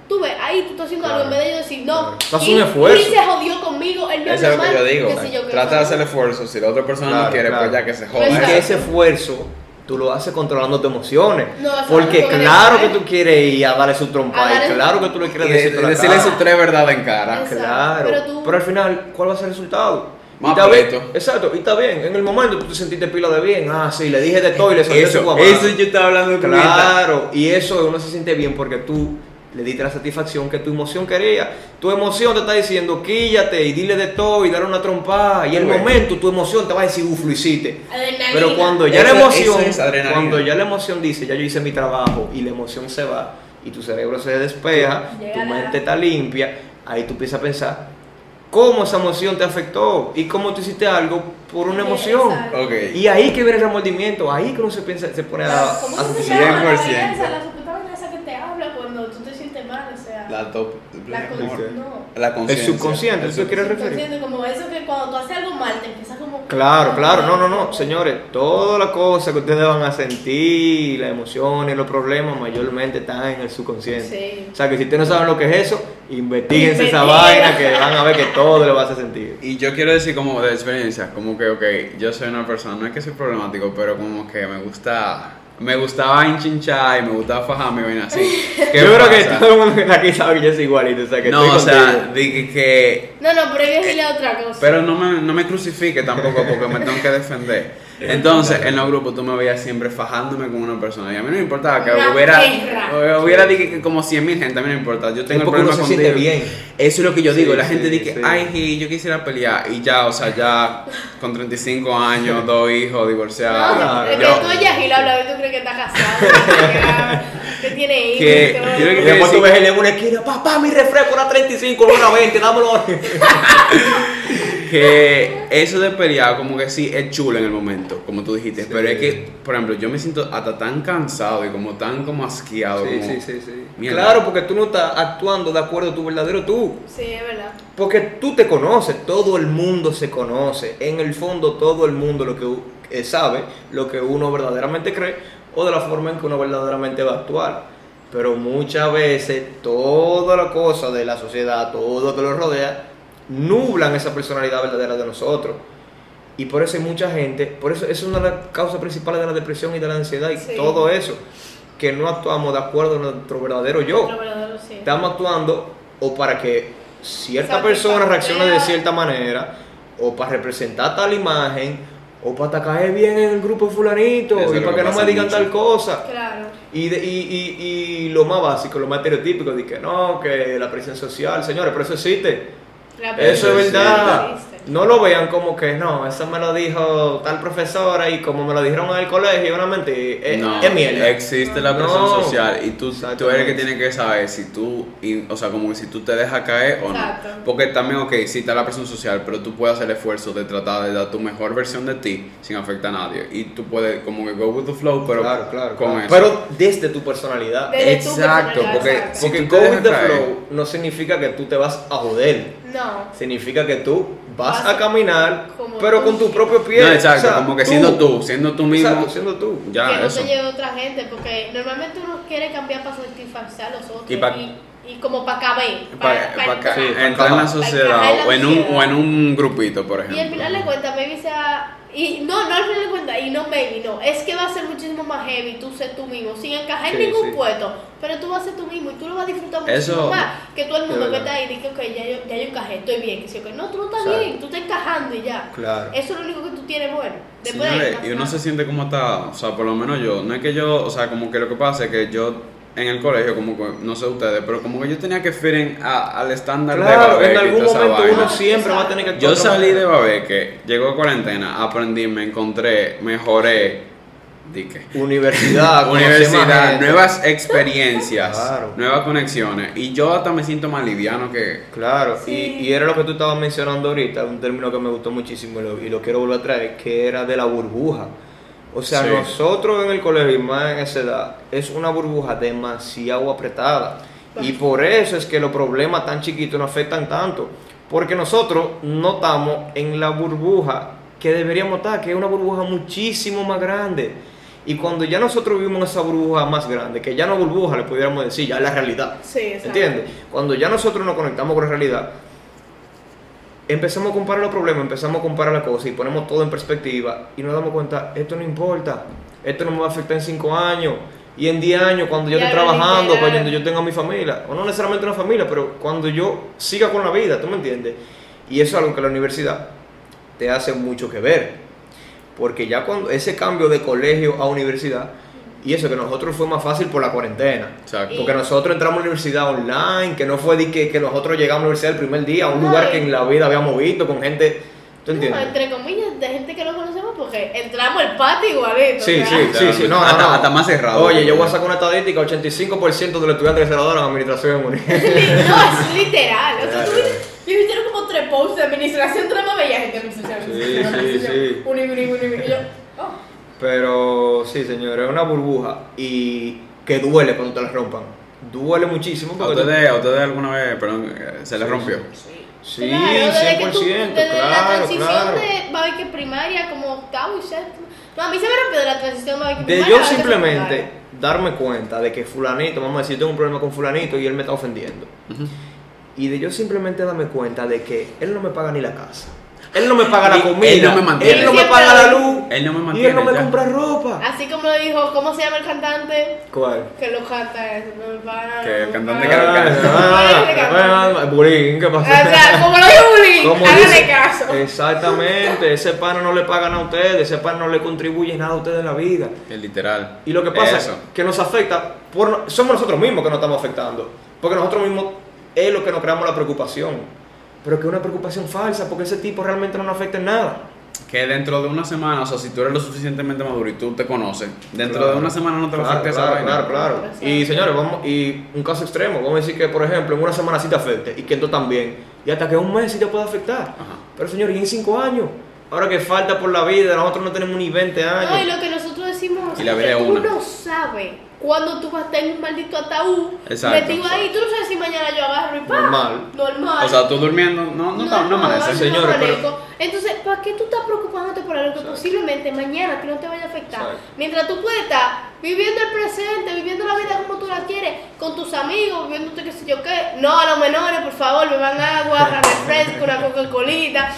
Tú ves, ahí tú estás haciendo Claro. algo en vez de yo decir, no, Claro. Gil- un esfuerzo. Gil se jodió conmigo, él me Eso es lo que mal, yo digo. yo, Trata de hacer el esfuerzo. Si la otra persona Claro, no quiere, claro. pues ya que se joda. Y que ese esfuerzo tú lo haces controlando tus emociones. No, porque claro que tú quieres ir a darle su trompa A y claro que tú le Y quieres de- decir la decirle sus tres verdades en cara. Exacto. Claro. Pero Pero, tú- al final, ¿cuál va a ser el resultado? Más Y está bien, exacto, y está bien. En el momento tú te sentiste pila de bien. Ah, sí, le dije de todo y le solté su Eso, guamá. eso yo estaba hablando esta. Claro, y eso uno se siente bien porque tú le diste la satisfacción que tu emoción quería. Tu emoción te está diciendo, quíllate y dile de todo y dar una trompada. Y el Bueno. momento, tu emoción te va a decir, uf, lo hiciste. Adrenalina. Pero cuando ya Eso- la emoción, es cuando ya la emoción dice, ya yo hice mi trabajo y la emoción se va y tu cerebro se despeja, Llega tu mente está limpia, ahí tú empiezas a pensar cómo esa emoción te afectó y cómo tú hiciste algo por una emoción. Y ahí que viene el remordimiento, ahí que uno se piensa, se pone a, ¿Cómo a se suicidar. llama la 100%. vaina esa, la supuestamente esa que te habla cuando tú te sientes mal? O sea, La top. la con- amor. no. La El subconsciente, ¿eso quieres referir? Como eso que cuando tú haces algo mal te empieza como... Claro, claro, no, no, no, señores, todas las cosas que ustedes van a sentir, las emociones, los problemas, mayormente están en el subconsciente. Sí. O sea que si ustedes no saben lo que es eso, investiguense esa vaina que van a ver que todo le va a hacer sentido. Y yo quiero decir como de experiencia, como que, ok, yo soy una persona, no es que soy problemático, pero como que me gusta, me gustaba enchinchar y me gustaba fajarme y vaina así. ¿Qué Yo creo que todo el mundo que aquí sabe que yo soy igualito, o sea que No, estoy o sea, dije que... No, no, pero yo decirle otra cosa. Pero no me, no me crucifique tampoco porque me tengo que defender. Entonces, en los grupos tú me veías siempre fajándome con una persona y a mí no me importaba que Una hubiera, hubiera dije que como 100 mil gente, a mí no me importa. Yo tengo el problema se contigo. siente bien. Eso es lo que yo Sí, digo. La sí, gente dice, sí. ay, Gil, yo quisiera pelear. Y ya, o sea, ya con 35 años, dos hijos, divorciados. No, claro, es que yo- tú y Yahil hablas y tú crees que está casado, que, tiene hijos. Que- yo que Y después sí. tú ves en una esquina, papá, mi refresco era 35, no era 20, dámelo. que eso de pelear como que sí es chulo en el momento, como tú dijiste, Sí. pero es que, por ejemplo, yo me siento hasta tan cansado y como tan como asqueado. Sí, como- sí, sí, sí. Mierda. Claro, porque tú no estás actuando de acuerdo a tu verdadero tú. Sí, es verdad. Porque tú te conoces, todo el mundo se conoce. En el fondo, todo el mundo lo que eh, sabe, lo que uno verdaderamente cree o de la forma en que uno verdaderamente va a actuar. Pero muchas veces, toda la cosa de la sociedad, todo lo que lo rodea, nublan esa personalidad verdadera de nosotros. Y por eso hay mucha gente, por eso es una de las causas principales de la depresión y de la ansiedad y Sí. todo eso, que no actuamos de acuerdo a nuestro verdadero yo Otro verdadero, sí. estamos actuando o para que cierta Exacto, persona reaccione de cierta manera, o para representar tal imagen, o para caer bien en el grupo fulanito, Eso es y para que que no me digan mucho. tal cosa. Claro. Y, de- y, y, y lo más básico, lo más estereotípico, de que no, que la presión social, señores, pero eso existe. Eso es verdad. No lo vean como que no, eso me lo dijo tal profesora y como me lo dijeron en el colegio, una mentira. Es, no, es mierda. existe la No. presión social y tú, tú eres el que tiene que saber si tú, y- o sea, como que si tú te dejas caer o Exacto. no. Porque también, ok, sí está la presión social, pero tú puedes hacer el esfuerzo de tratar de dar tu mejor versión de ti sin afectar a nadie. Y tú puedes como que go with the flow, pero claro, claro, con claro. eso. Pero desde tu personalidad. Desde tu Exacto, personalidad, porque si Porque tú go with the caer- flow no significa que tú te vas a joder. No. Significa que tú vas, Vas a caminar, pero con tu propio pie. No, exacto, O sea, como que siendo tú, siendo tú mismo. Exacto, siendo tú. Ya, que no eso. te lleve otra gente, porque normalmente uno quiere cambiar para satisfacer a los otros Y y, pa- y, como para caber. Para, pa- pa- sí, entrar en la sociedad en la o en, un, o en un grupito, por Y al ejemplo. final de cuentas, maybe sea Y no, no al final de cuentas, y no baby, no. Es que va a ser muchísimo más heavy tú ser tú mismo, sin encajar en Sí, ningún sí. puesto. Pero tú vas a ser tú mismo y tú lo vas a disfrutar Eso- muchísimo más que todo el mundo que está ahí y dice, ok, ya yo, ya yo encajé, estoy bien. Que ok, no, tú no estás bien, tú estás encajando y ya. Claro. Eso es lo único que tú tienes bueno. Después Señores, y uno se siente como está, o sea, por lo menos yo, no es que yo, o sea, como que lo que pasa es que yo en el colegio, como que, no sé ustedes, pero como que yo tenía que fit in a- al estándar de Claro, Babeque en algún momento vaina. uno siempre va a tener que Yo salí de. Babeque, llegó cuarentena, aprendí, me encontré, mejoré, dique. Universidad, Universidad, nuevas experiencias, Claro. nuevas conexiones. Y yo hasta me siento más liviano que... Claro, Sí. y, y era lo que tú estabas mencionando ahorita, un término que me gustó muchísimo y lo, y lo quiero volver a traer, que era de la burbuja. O sea, Sí. nosotros en el colegio, y más en esa edad, es una burbuja demasiado apretada. Y por eso es que los problemas tan chiquitos no afectan tanto. Porque nosotros no estamos en la burbuja que deberíamos estar, que es una burbuja muchísimo más grande. Y cuando ya nosotros vivimos en esa burbuja más grande, que ya no burbuja, le pudiéramos decir, ya es la realidad. Sí. ¿Entiendes? Cuando ya nosotros nos conectamos con la realidad, empezamos a comparar los problemas, empezamos a comparar las cosas y ponemos todo en perspectiva y nos damos cuenta, esto no importa, esto no me va a afectar en 5 años y en 10 años cuando yo Ya, esté trabajando, literal. cuando yo tenga mi familia, o no necesariamente una familia, pero cuando yo siga con la vida, ¿tú me entiendes? Y eso es algo que la universidad te hace mucho que ver, porque ya cuando ese cambio de colegio a universidad, y eso que nosotros fue más fácil por la cuarentena, Exacto. porque nosotros entramos a la universidad online, que no fue de que, que nosotros llegamos a la universidad el primer día, a un No, lugar que en la vida habíamos visto con gente. ¿Tú No, entiendes? entre comillas, de gente que no conocemos porque entramos al patio igualito. Sí, o sea. sí, sí, sí, no, Hasta- no. hasta más cerrado. Oye, yo voy a sacar una estadística, 85% de los estudiantes que se graduaron en administración. No, es literal. O sea, Claro. tú viste- yo hicieron como tres posts de administración, tres más bella gente de administración. Sí, administración, sí, sí. Uni, uni, uni, uni. Y yo, oh. Pero sí, señores, es una burbuja y que duele cuando te la rompan. Duele muchísimo ¿A ustedes, a ustedes alguna vez, perdón, eh, se les Sí, rompió? Sí, Claro, desde que tú- 100%, desde la claro, transición claro. de Babique primaria como octavo y séptimo. No, a mí se me rompió de la transición de Babique De primaria. yo a Babique simplemente darme cuenta de que fulanito, vamos a decir, yo tengo un problema con fulanito y él me está ofendiendo. Y de yo simplemente darme cuenta de que él no me paga ni la casa. Él no me paga la comida. él no me mantiene. él no me paga la luz. Él no me y él mantiene, no me ya. compra ropa. Así como lo dijo, ¿cómo se llama el cantante? ¿Cuál? Que lo canta eso, no me pagan. Que el cantante pagan. que lo canta. Ah, cantante. ah, Bulín, ¿qué O pasa? sea, como lo dijo Bulín, háganle caso. Exactamente, ese pan no le pagan a ustedes, ese pan no le contribuye nada a ustedes en la vida. El literal. Y lo que pasa Eso. es que nos afecta, por, somos nosotros mismos que nos estamos afectando. Porque nosotros mismos es lo que nos creamos la preocupación. Pero que es una preocupación falsa, porque ese tipo realmente no nos afecta en nada. Que dentro de una semana, o sea, si tú eres lo suficientemente maduro y tú te conoces, dentro Claro. de una semana no te va a Claro, afectar esa claro, vaina. claro, claro. Y señores, vamos, y un caso extremo, vamos a decir que, por ejemplo, en una semana sí te afecte y que esto también, y hasta que un mes sí te puede afectar. Ajá. Pero señores, y en cinco años, ahora que falta por la vida, nosotros no tenemos ni 20 años. No, y lo que nosotros decimos Y la vida que es tú una. no cuándo tú vas a estar en un maldito ataúd Exacto, metido ahí. Tú no sabes si mañana yo agarro y pa. Normal. Normal. O sea, tú durmiendo, no, no, no, no amanece. no Señores, pero-. Entonces, ¿para qué tú estás preocupándote por algo que Exacto. posiblemente mañana ti no te vaya a afectar? Exacto. Mientras tú puedes estar viviendo el presente, viviendo la vida como tú la quieres, con tus amigos, viviéndote qué sé yo qué. No, a los menores, por favor, beban agua, refresco, una Coca-Colita,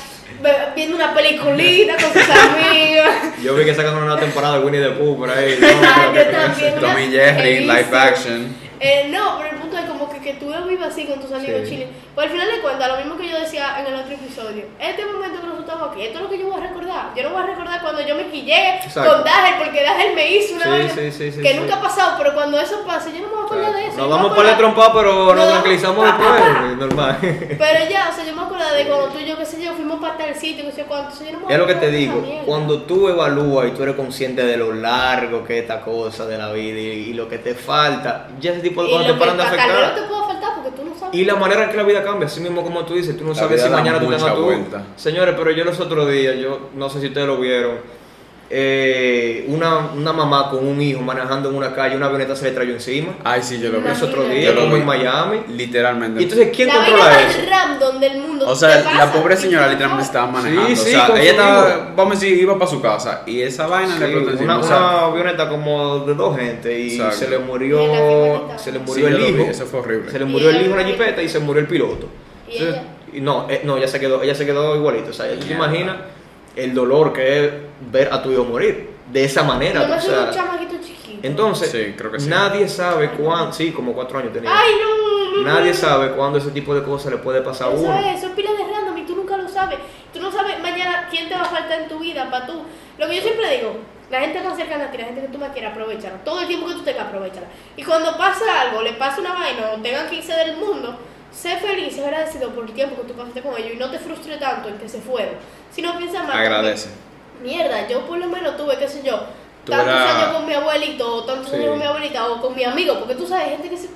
viendo una peliculita con sus amigos. Yo vi que sacan una nueva temporada de Winnie the Pooh por ahí. ¿no? Yo también. Tommy Jerry, live action. Eh, no, pero el punto es como que, que tú lo vivas así con tus amigos Sí. chiles. Pues al final de cuentas, lo mismo que yo decía en el otro episodio. Este momento que nosotros estamos aquí, esto es lo que yo voy a recordar. Yo no voy a recordar cuando yo me quillé Exacto. con Dajer, porque Dajer me hizo una Sí, vaina sí, sí, sí, que nunca ha pasado, pero cuando eso pase, yo no me voy a acordar de eso. Nos vamos a la trompa, pero nos No, tranquilizamos después. Normal. Pero ya, o sea, yo me acuerdo de cuando tú y yo, qué sé yo, fuimos para tal sitio, qué sé yo cuánto. yo no me voy a Es lo que te digo, cuando tú evalúas y tú eres consciente de lo largo que es esta cosa de la vida y, y lo que te falta, ya ese tipo de cosas te paran de afectar. puede faltar porque tú no sabes. Y la manera en que la vida cambia, así mismo como tú dices, tú no La sabes si mañana tú tengas tú. vuelta. Señores, pero yo los otros días, yo no sé si ustedes lo vieron, eh, una, una mamá con un hijo manejando en una calle, una avioneta se le trayó encima. Ay, sí, yo lo vi. Otro día, Yo lo como en Miami. Literalmente. Y entonces, ¿quién la controla eso? random del mundo. O ¿qué sea, la pobre señora literalmente estaba manejando. Sí, o sí, sea, con ella estaba, vamos a decir, iba para su casa y esa vaina Sí, le explotó encima. una, o sea, una avioneta como de dos gente y Exacto. se le murió se le murió el vi, hijo eso fue horrible. se le murió el hijo en la jipeta y se murió el piloto ¿Y Entonces, ella? y no eh, no ella se quedó ella se quedó igualito o sea tú te imaginas el dolor que es ver a tu hijo morir de esa manera. Yo o soy un sea, chamaquito chiquito. entonces, Sí, creo que sí. nadie sabe cuándo, sí, como cuatro años tenía. Ay, no, no, no. Nadie sabe cuándo ese tipo de cosas le puede pasar a uno. es, eso es pila de random y tú nunca lo sabes. Tú no sabes mañana quién te va a faltar en tu vida para tú. Lo que yo siempre digo, la gente más cercana a ti, la gente que tú más quieras, aprovechala. Todo el tiempo que tú tengas, aprovechala. Y cuando pasa algo, le pasa una vaina o tengan que irse del mundo, sé feliz y agradecido por el tiempo que tú pasaste con ellos y no te frustre tanto en que se fueron. Si no piensa más. Agradece. Mierda, yo por lo menos tuve, qué sé yo, tantos eras- años con mi abuelito, o tantos Sí. años con mi abuelita, o con mi amigo, porque tú sabes, gente que se.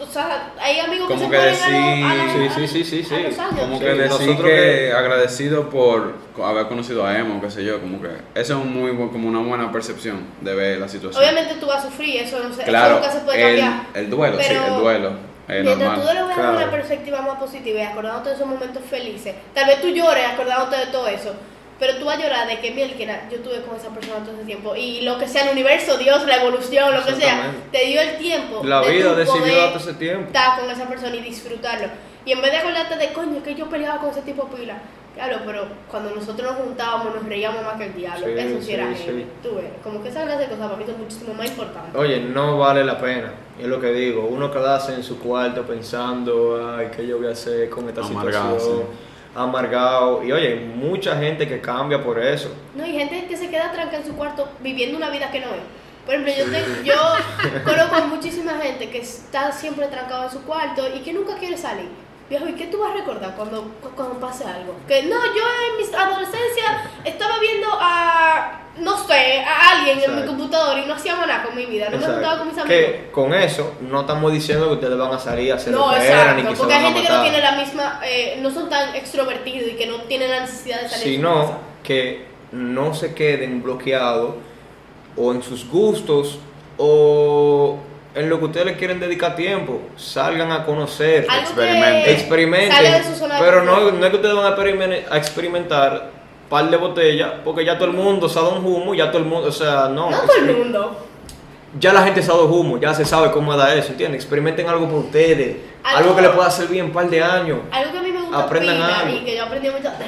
O sea, hay amigos Como que se que a los- a los- decir- a sí, los- sí, sí, sí, sí. Como Sí, que decir que, que- agradecido por haber conocido a Emo, qué sé yo, como que eso es un muy como una buena percepción de ver la situación. Obviamente tú vas a sufrir, eso no sé, claro, eso nunca se puede el, cambiar. el duelo, sí, Pero el duelo Mientras tú normal. lo veas Claro. una perspectiva más positiva y acordándote de esos momentos felices, tal vez tú llores acordándote de todo eso, pero tú vas a llorar de que que yo tuve con esa persona todo ese tiempo y lo que sea el universo, Dios, la evolución, lo que sea, te dio el tiempo La de vida tú decidió darte ese tiempo. estar con esa persona y disfrutarlo. Y en vez de acordarte de coño, que yo peleaba con ese tipo de pila. Claro, pero cuando nosotros nos juntábamos nos reíamos más que el diablo. Sí, Eso sí, era sí, heavy. sí. Tú ves, como que esa clase de cosas para mí son muchísimo más importantes. Oye, no vale la pena. Es lo que digo. Uno quedarse en su cuarto pensando, ay, ¿qué yo voy a hacer con esta Amargado, situación? Amargado. Y oye, hay mucha gente que cambia por eso. No, y gente que se queda tranca en su cuarto viviendo una vida que no es. Por ejemplo, yo, te- yo conozco a muchísima gente que está siempre trancado en su cuarto y que nunca quiere salir. Viejo, ¿y qué tú vas a recordar cuando, cu- cuando pase algo? Que no, yo en mi adolescencia estaba viendo a, no sé, a alguien en mi Exacto. computadora y no hacía nada con mi vida, no me Exacto. juntaba con mis amigos. Que con eso no estamos diciendo que ustedes van a salir a hacer No, lo que eran ni exacto, que porque hay gente que no tiene la misma, eh, no son tan extrovertidos y que no tienen la necesidad de salir sino que no se queden bloqueados o en sus gustos o en lo que ustedes le quieren dedicar tiempo. Salgan a conocer, Experimenten. experimenten. sale de su zona de pero no, no es que ustedes van a, experimen- a experimentar par de botellas, porque ya todo el mundo sabe un humo, ya todo el mundo, o sea, no. No todo el mundo. Ya la gente sabe humo, ya se sabe cómo da eso, ¿entiendes? Experimenten algo por ustedes, Algo- algo, que les pueda hacer bien un par de años. Algo que a mí me gusta Aprendan algo. y que yo aprendí mucho de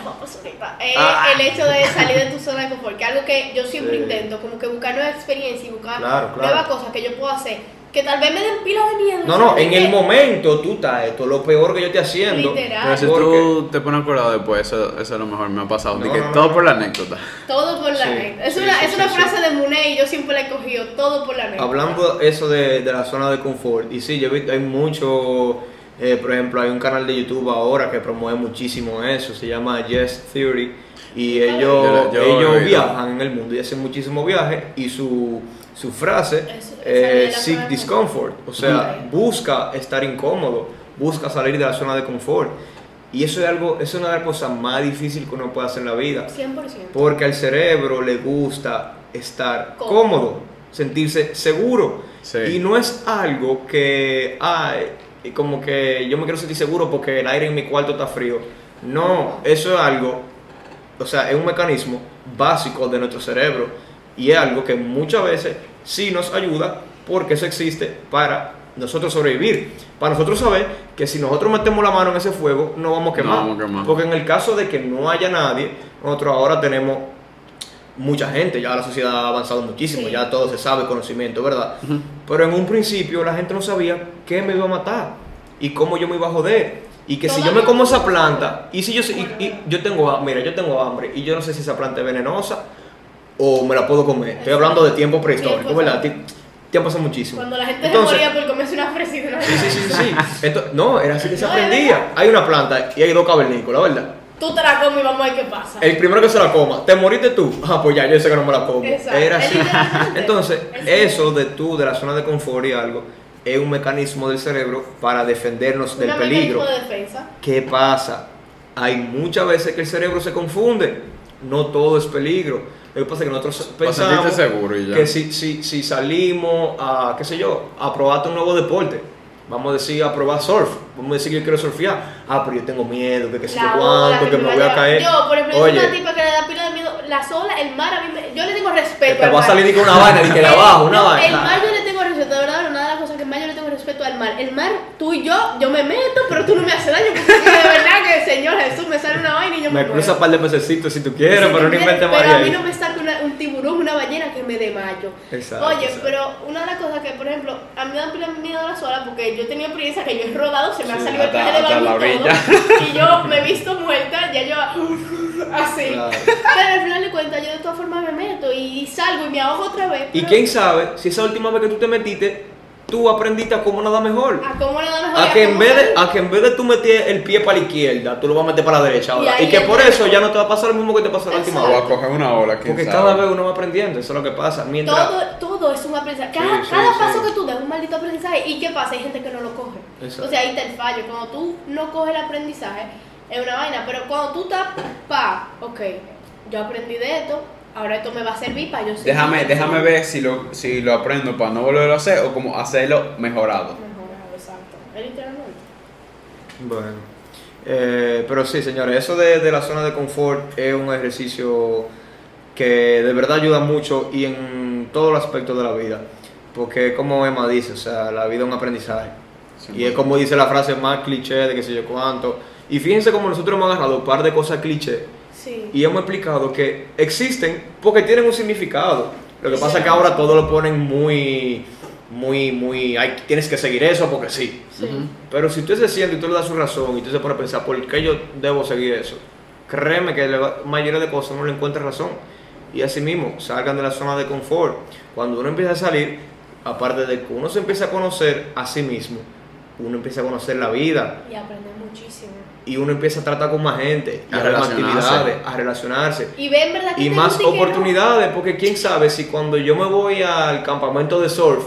es Ah. el hecho de salir de tu zona de confort, que es algo que yo siempre Sí. intento, como que buscar nuevas experiencias y buscar Claro, claro. nuevas cosas que yo puedo hacer, que tal vez me den pila de miedo. No, no, en Que- el momento tú estás esto, lo peor que yo esté haciendo. Literal. Pero si Porque- tú te pones acordado después, eso, eso es lo mejor me ha pasado. No, que no, todo no. por la anécdota. Todo por la Sí, anécdota. Es sí, una, sí, es sí, una sí. frase de Muné y yo siempre la he cogido, todo por la anécdota. Hablando eso de, de la zona de confort, y sí, yo he visto, hay mucho, eh, por ejemplo, hay un canal de YouTube ahora que promueve muchísimo eso, se llama Yes Theory, y ellos, Yo- yo he ellos viajan en el mundo y hacen muchísimos viajes, y su, su frase es la Seek Discomfort, o sea, busca estar incómodo, busca salir de la zona de confort, y eso es algo, eso es una de las cosas más difíciles que uno puede hacer en la vida. 100%. Porque al cerebro le gusta estar Cómodo. cómodo, sentirse seguro. Sí. Y no es algo que, ay, como que yo me quiero sentir seguro porque el aire en mi cuarto está frío. No, eso es algo, o sea, es un mecanismo básico de nuestro cerebro. Y es algo que muchas veces sí nos ayuda porque eso existe para nosotros sobrevivir. Para nosotros saber que si nosotros metemos la mano en ese fuego, no vamos a quemar. No vamos a quemar. Porque en el caso de que no haya nadie, nosotros ahora tenemos mucha gente, ya la sociedad ha avanzado muchísimo, Sí. ya todo se sabe, conocimiento, ¿verdad? Pero en un principio la gente no sabía qué me iba a matar y cómo yo me iba a joder. Y que si yo me como esa planta, y si yo, y, y yo tengo, ha- mira, yo tengo hambre y yo no sé si esa planta es venenosa o me la puedo comer. Estoy hablando de tiempo prehistórico, Tiempo, ¿verdad? Ti- Tiempo hace muchísimo. Cuando la gente Entonces- se moría por comerse una fresita. ¿no? Sí, sí, sí, sí. No, era así que se No, aprendía. Hay una planta y hay dos cavernícolas, ¿verdad? Tú te la comes y vamos a ver qué pasa. El primero que se la coma, ¿te moriste tú? Ah, pues ya, yo sé que no me la como. Exacto. Era así. Entonces, Es eso de tú, de la zona de confort y algo, es un mecanismo del cerebro para defendernos del peligro. mecanismo de defensa. ¿Qué pasa? Hay muchas veces que el cerebro se confunde. No todo es peligro. Lo que pasa es que nosotros pensamos seguro y ya. que si, si, si salimos a, qué sé yo, a probarte un nuevo deporte, vamos a decir a probar surf, vamos a decir que yo quiero surfear, ah, pero yo tengo miedo, que qué sé yo La cuánto, que me voy a caer. Yo, por ejemplo, yo Oye, soy una tipa que le da pila de miedo. Las olas, el mar, a mí me- yo le tengo respeto. te al va a salir con una vaina y que de abajo, una No, vaina. El mar yo le tengo respeto, de verdad, una de las cosas que más yo le tengo respeto al mar. El mar, tú y yo, yo me meto, pero tú no me haces daño, porque de verdad que, Señor Jesús, me sale una vaina y yo Me muero. cruza un par de pececitos si tú quieres, Si pero no te inventes Pero a mí ahí. no me saca una- un tiburón, una ballena que me desmayo. Exacto, Oye, exacto. pero una de las cosas que, por ejemplo, a mí me da pila miedo la sola porque yo tenía experiencia que yo he rodado, se me ha salido el traje de la y todo, y yo me he visto muerta, ya yo así. Claro. Pero al final de cuentas yo de todas formas me meto y salgo y me ahogo otra vez. Y quién sabe si esa última vez que tú te metiste, tú aprendiste a cómo nada mejor. A cómo nada mejor. A que, en vez de, a que en vez de tú meter el pie para la izquierda, tú lo vas a meter para la derecha ahora. Y que por eso ya no te va a pasar lo mismo que te pasó la última O vez. a coger una ola, Porque sabe. cada vez uno va aprendiendo, eso es lo que pasa. Mientras, Todo, todo es un aprendizaje. Cada, Sí, sí, cada sí. paso que tú das es un maldito aprendizaje. ¿Y qué pasa? Hay gente que no lo coge. Exacto. O sea, ahí está el fallo. Cuando tú no coges el aprendizaje, es una vaina. Pero cuando tú estás, pa, ok, yo aprendí de esto, ahora esto me va a servir para yo seguir Déjame, déjame ver si lo, si lo aprendo para no volverlo a hacer o como hacerlo mejorado. Mejorado, exacto. Es literalmente. Bueno, eh, pero sí, señores, eso de, de la zona de confort es un ejercicio que de verdad ayuda mucho y en todos los aspectos de la vida. Porque como Emma dice, o sea, la vida es un aprendizaje. Y es como dice la frase más cliché de que sé yo cuánto. Y fíjense como nosotros hemos agarrado un par de cosas cliché Sí. y hemos explicado que existen porque tienen un significado. Lo que Sí. pasa es que ahora todo lo ponen muy, muy, muy, hay, tienes que seguir eso porque sí. Pero si usted se siente y tú le das su razón y tú se pone a pensar, ¿por qué yo debo seguir eso? Créeme que la mayoría de cosas uno le encuentra razón. Y así mismo, salgan de la zona de confort. Cuando uno empieza a salir, aparte de que uno se empieza a conocer a sí mismo, uno empieza a conocer la vida Y aprender muchísimo. y uno empieza a tratar con más gente, y A a, actividades, a relacionarse. Y ven, ¿verdad? que Y te más no? oportunidades, porque quién sabe si cuando yo me voy al campamento de surf,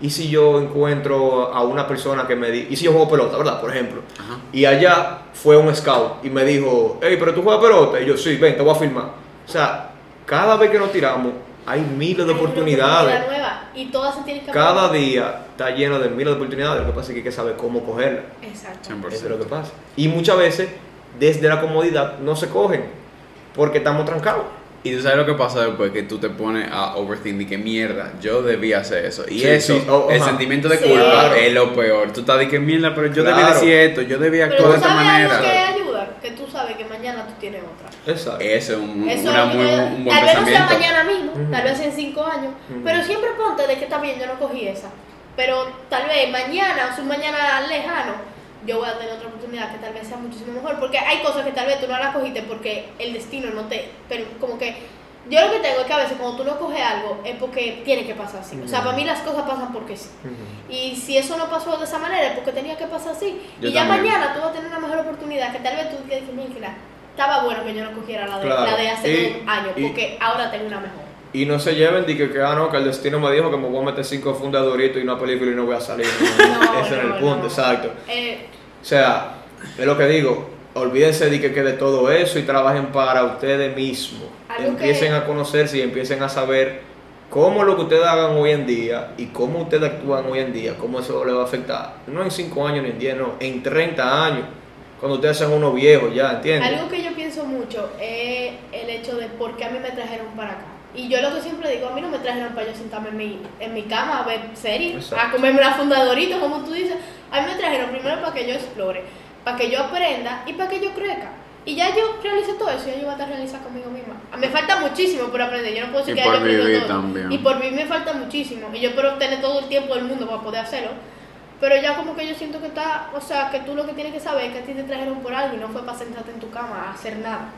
y si yo encuentro a una persona que me di, y si yo juego pelota, ¿verdad? Por ejemplo. Ajá. Y allá fue un scout y me dijo, hey, pero tú juegas pelota. Y yo, sí, ven, te voy a filmar. O sea, cada vez que nos tiramos, hay miles de Hay oportunidades. oportunidad nueva. Y todas se tienen que Cada aprender. día está lleno de miles de oportunidades. Lo que pasa es que hay que saber cómo cogerlas. Exacto. 100%. Eso es lo que pasa. Y muchas veces, desde la comodidad, no se cogen porque estamos trancados. Y tú sabes lo que pasa después que tú te pones a overthink de que mierda, yo debía hacer eso. Y Sí, eso, sí, oh, el sentimiento de Sí. culpa Claro. es lo peor. Tú estás de que mierda, pero yo debía Claro. decir esto, yo debía Pero actuar de esta sabes algo manera. que ayuda, que tú sabes que mañana tú tienes otra. Exacto. Eso es un, Eso una es muy, un buen tal vez no sea mañana mismo, Ujú. tal vez en cinco años, Ujú. pero siempre ponte de que bien, yo no cogí esa. Pero tal vez mañana, o sea, un mañana lejano, yo voy a tener otra oportunidad que tal vez sea muchísimo mejor. Porque hay cosas que tal vez tú no las cogiste porque el destino no te. Pero como que. Yo lo que tengo es que a veces cuando tú no coges algo es porque tiene que pasar así. O sea, para mí las cosas pasan porque sí. Y si eso no pasó de esa manera es porque tenía que pasar así. Yo y ya también. mañana tú vas a tener una mejor oportunidad que tal vez tú que mira, estaba bueno que yo no cogiera la de, Claro. la de hace Y- años, y- porque ahora tengo una mejor. Y no se lleven de que, que, ah, no, que el destino me dijo que me voy a meter cinco fundadoritos y una película y no voy a salir. No, Ese es no, el punto, no. exacto. Eh, O sea, es lo que digo, olvídense de que quede todo eso y trabajen para ustedes mismos. Empiecen que- a conocerse y empiecen a saber cómo lo que ustedes hagan hoy en día y cómo ustedes actúan hoy en día, cómo eso les va a afectar. No en 5 años ni en 10, no, en 30 años, cuando ustedes sean unos viejos ya, ¿entienden? algo que yo pienso mucho es el hecho de por qué a mí me trajeron para acá. Y yo lo que siempre digo, a mí no me trajeron para yo sentarme en mi, en mi cama a ver series, Exacto. a comerme una fundadorita, como tú dices. A mí me trajeron primero para que yo explore, para que yo aprenda y para que yo crezca. Y ya yo realicé todo eso, ya yo voy a estar realizada conmigo misma. Me falta muchísimo por aprender, yo no puedo decir Y que ya por yo vivir todo. también. Y por vivir me falta muchísimo. Y yo espero tener todo el tiempo del mundo para poder hacerlo. Pero ya como que yo siento que está, o sea, que tú lo que tienes que saber es que a ti te trajeron por algo y no fue para sentarte en tu cama a hacer nada.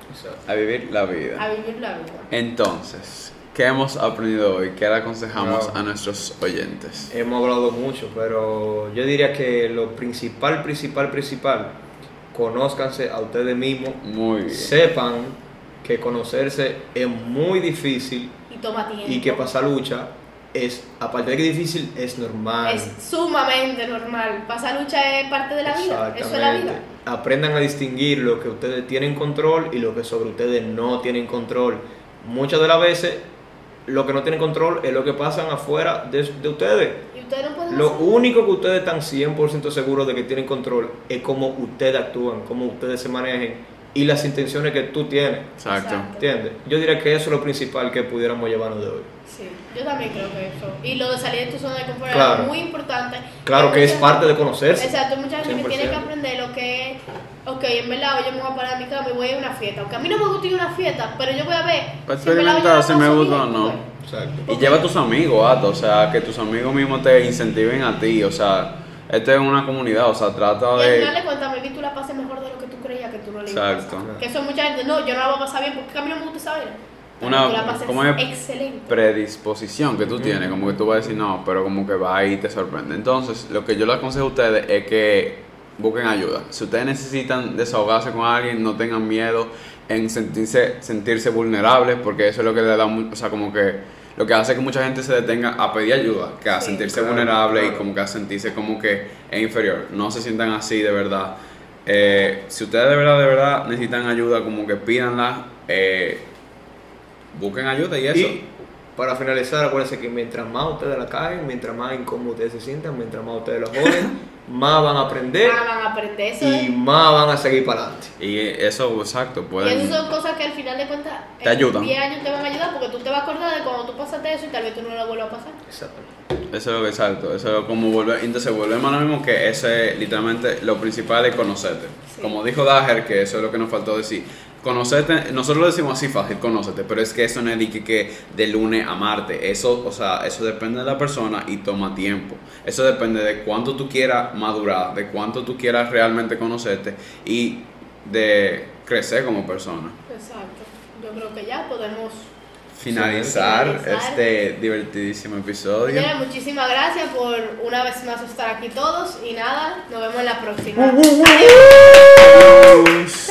A vivir la vida. a vivir la vida. Entonces, ¿qué hemos aprendido hoy? ¿Qué le aconsejamos a nuestros oyentes? Hemos hablado mucho, pero yo diría que lo principal, principal, principal, conózcanse a ustedes mismos, Muy bien. sepan que conocerse es muy difícil Y toma tiempo. y que pasar lucha es, aparte de que es difícil, es normal. Es sumamente normal. Pasar lucha es parte de la vida. Eso es la Exactamente. vida. Aprendan a distinguir lo que ustedes tienen control y lo que sobre ustedes no tienen control. Muchas de las veces lo que no tienen control es lo que pasan afuera de, de ustedes. Y ustedes no pueden Lo hacer- único que ustedes están 100% seguros de que tienen control es cómo ustedes actúan, cómo ustedes se manejen y las intenciones que tú tienes. Exacto. Exacto. ¿Entiendes? Yo diría que eso es lo principal que pudiéramos llevarnos de hoy. Sí, yo también creo que eso. Y lo de salir de tu zona de confort es Claro. muy importante. Claro que es parte de conocerse. Exacto, hay mucha gente que tiene que 100%. aprender lo que es, ok, en verdad hoy yo me voy a parar en mi cama y voy a ir a una fiesta. Aunque a mí no me gusta ir a una fiesta, pero yo voy a ver. Para si verdad yo experimentar si me gusta o no. pues. Exacto. Y lleva a tus amigos, Ato, o sea, que tus amigos mismos te incentiven a ti, o sea, esto es una comunidad, o sea, trata Y al final de... de cuentas, maybe tú la pases mejor de lo que tú creías que tú no le ibas a Exacto. pasar. Que eso mucha gente, no, yo no la voy a pasar bien porque a mí no me gusta esa vaina. Una- ¿cómo es? excelente. predisposición que tú tienes, como que tú vas a decir no, pero como que va y te sorprende. Entonces, lo que yo les aconsejo a ustedes es que busquen ayuda. Si ustedes necesitan desahogarse con alguien, no tengan miedo en sentirse, sentirse vulnerables, porque eso es lo que le da, o sea, como que lo que hace que mucha gente se detenga a pedir ayuda, que a Sí. sentirse Claro, vulnerable y como que a sentirse como que es inferior. No se sientan así de verdad. Eh, si ustedes de verdad, de verdad necesitan ayuda, como que pídanla, eh, busquen ayuda y eso. Y para finalizar, acuérdense que mientras más ustedes la caen, mientras más incómodos ustedes se sientan, mientras más ustedes lo joden, más van a aprender Ah, van a aprender eso. y es- más van a seguir para adelante. Y eso, exacto, Y pueden... esas son cosas que al final de cuentas Te en ayudan. 10 años te van a ayudar porque tú te vas a acordar de cuando tú pasaste eso y tal vez tú no lo vuelvas a pasar. Exactamente. Eso es lo que exacto, eso es como volver, entonces volvemos a lo mismo que ese literalmente lo principal es conocerte. Sí. Como dijo Dager, que eso es lo que nos faltó decir. Conocerte, nosotros lo decimos así fácil, conócete, pero es que eso no es de que, que de lunes a martes, eso, o sea, eso depende de la persona y toma tiempo. Eso depende de cuánto tú quieras madurar, de cuánto tú quieras realmente conocerte y de crecer como persona. Exacto. Yo creo que ya podemos. Finalizar Finalizar. este divertidísimo episodio. Señores, muchísimas gracias por una vez más estar aquí todos y nada, nos vemos en la próxima. Adiós.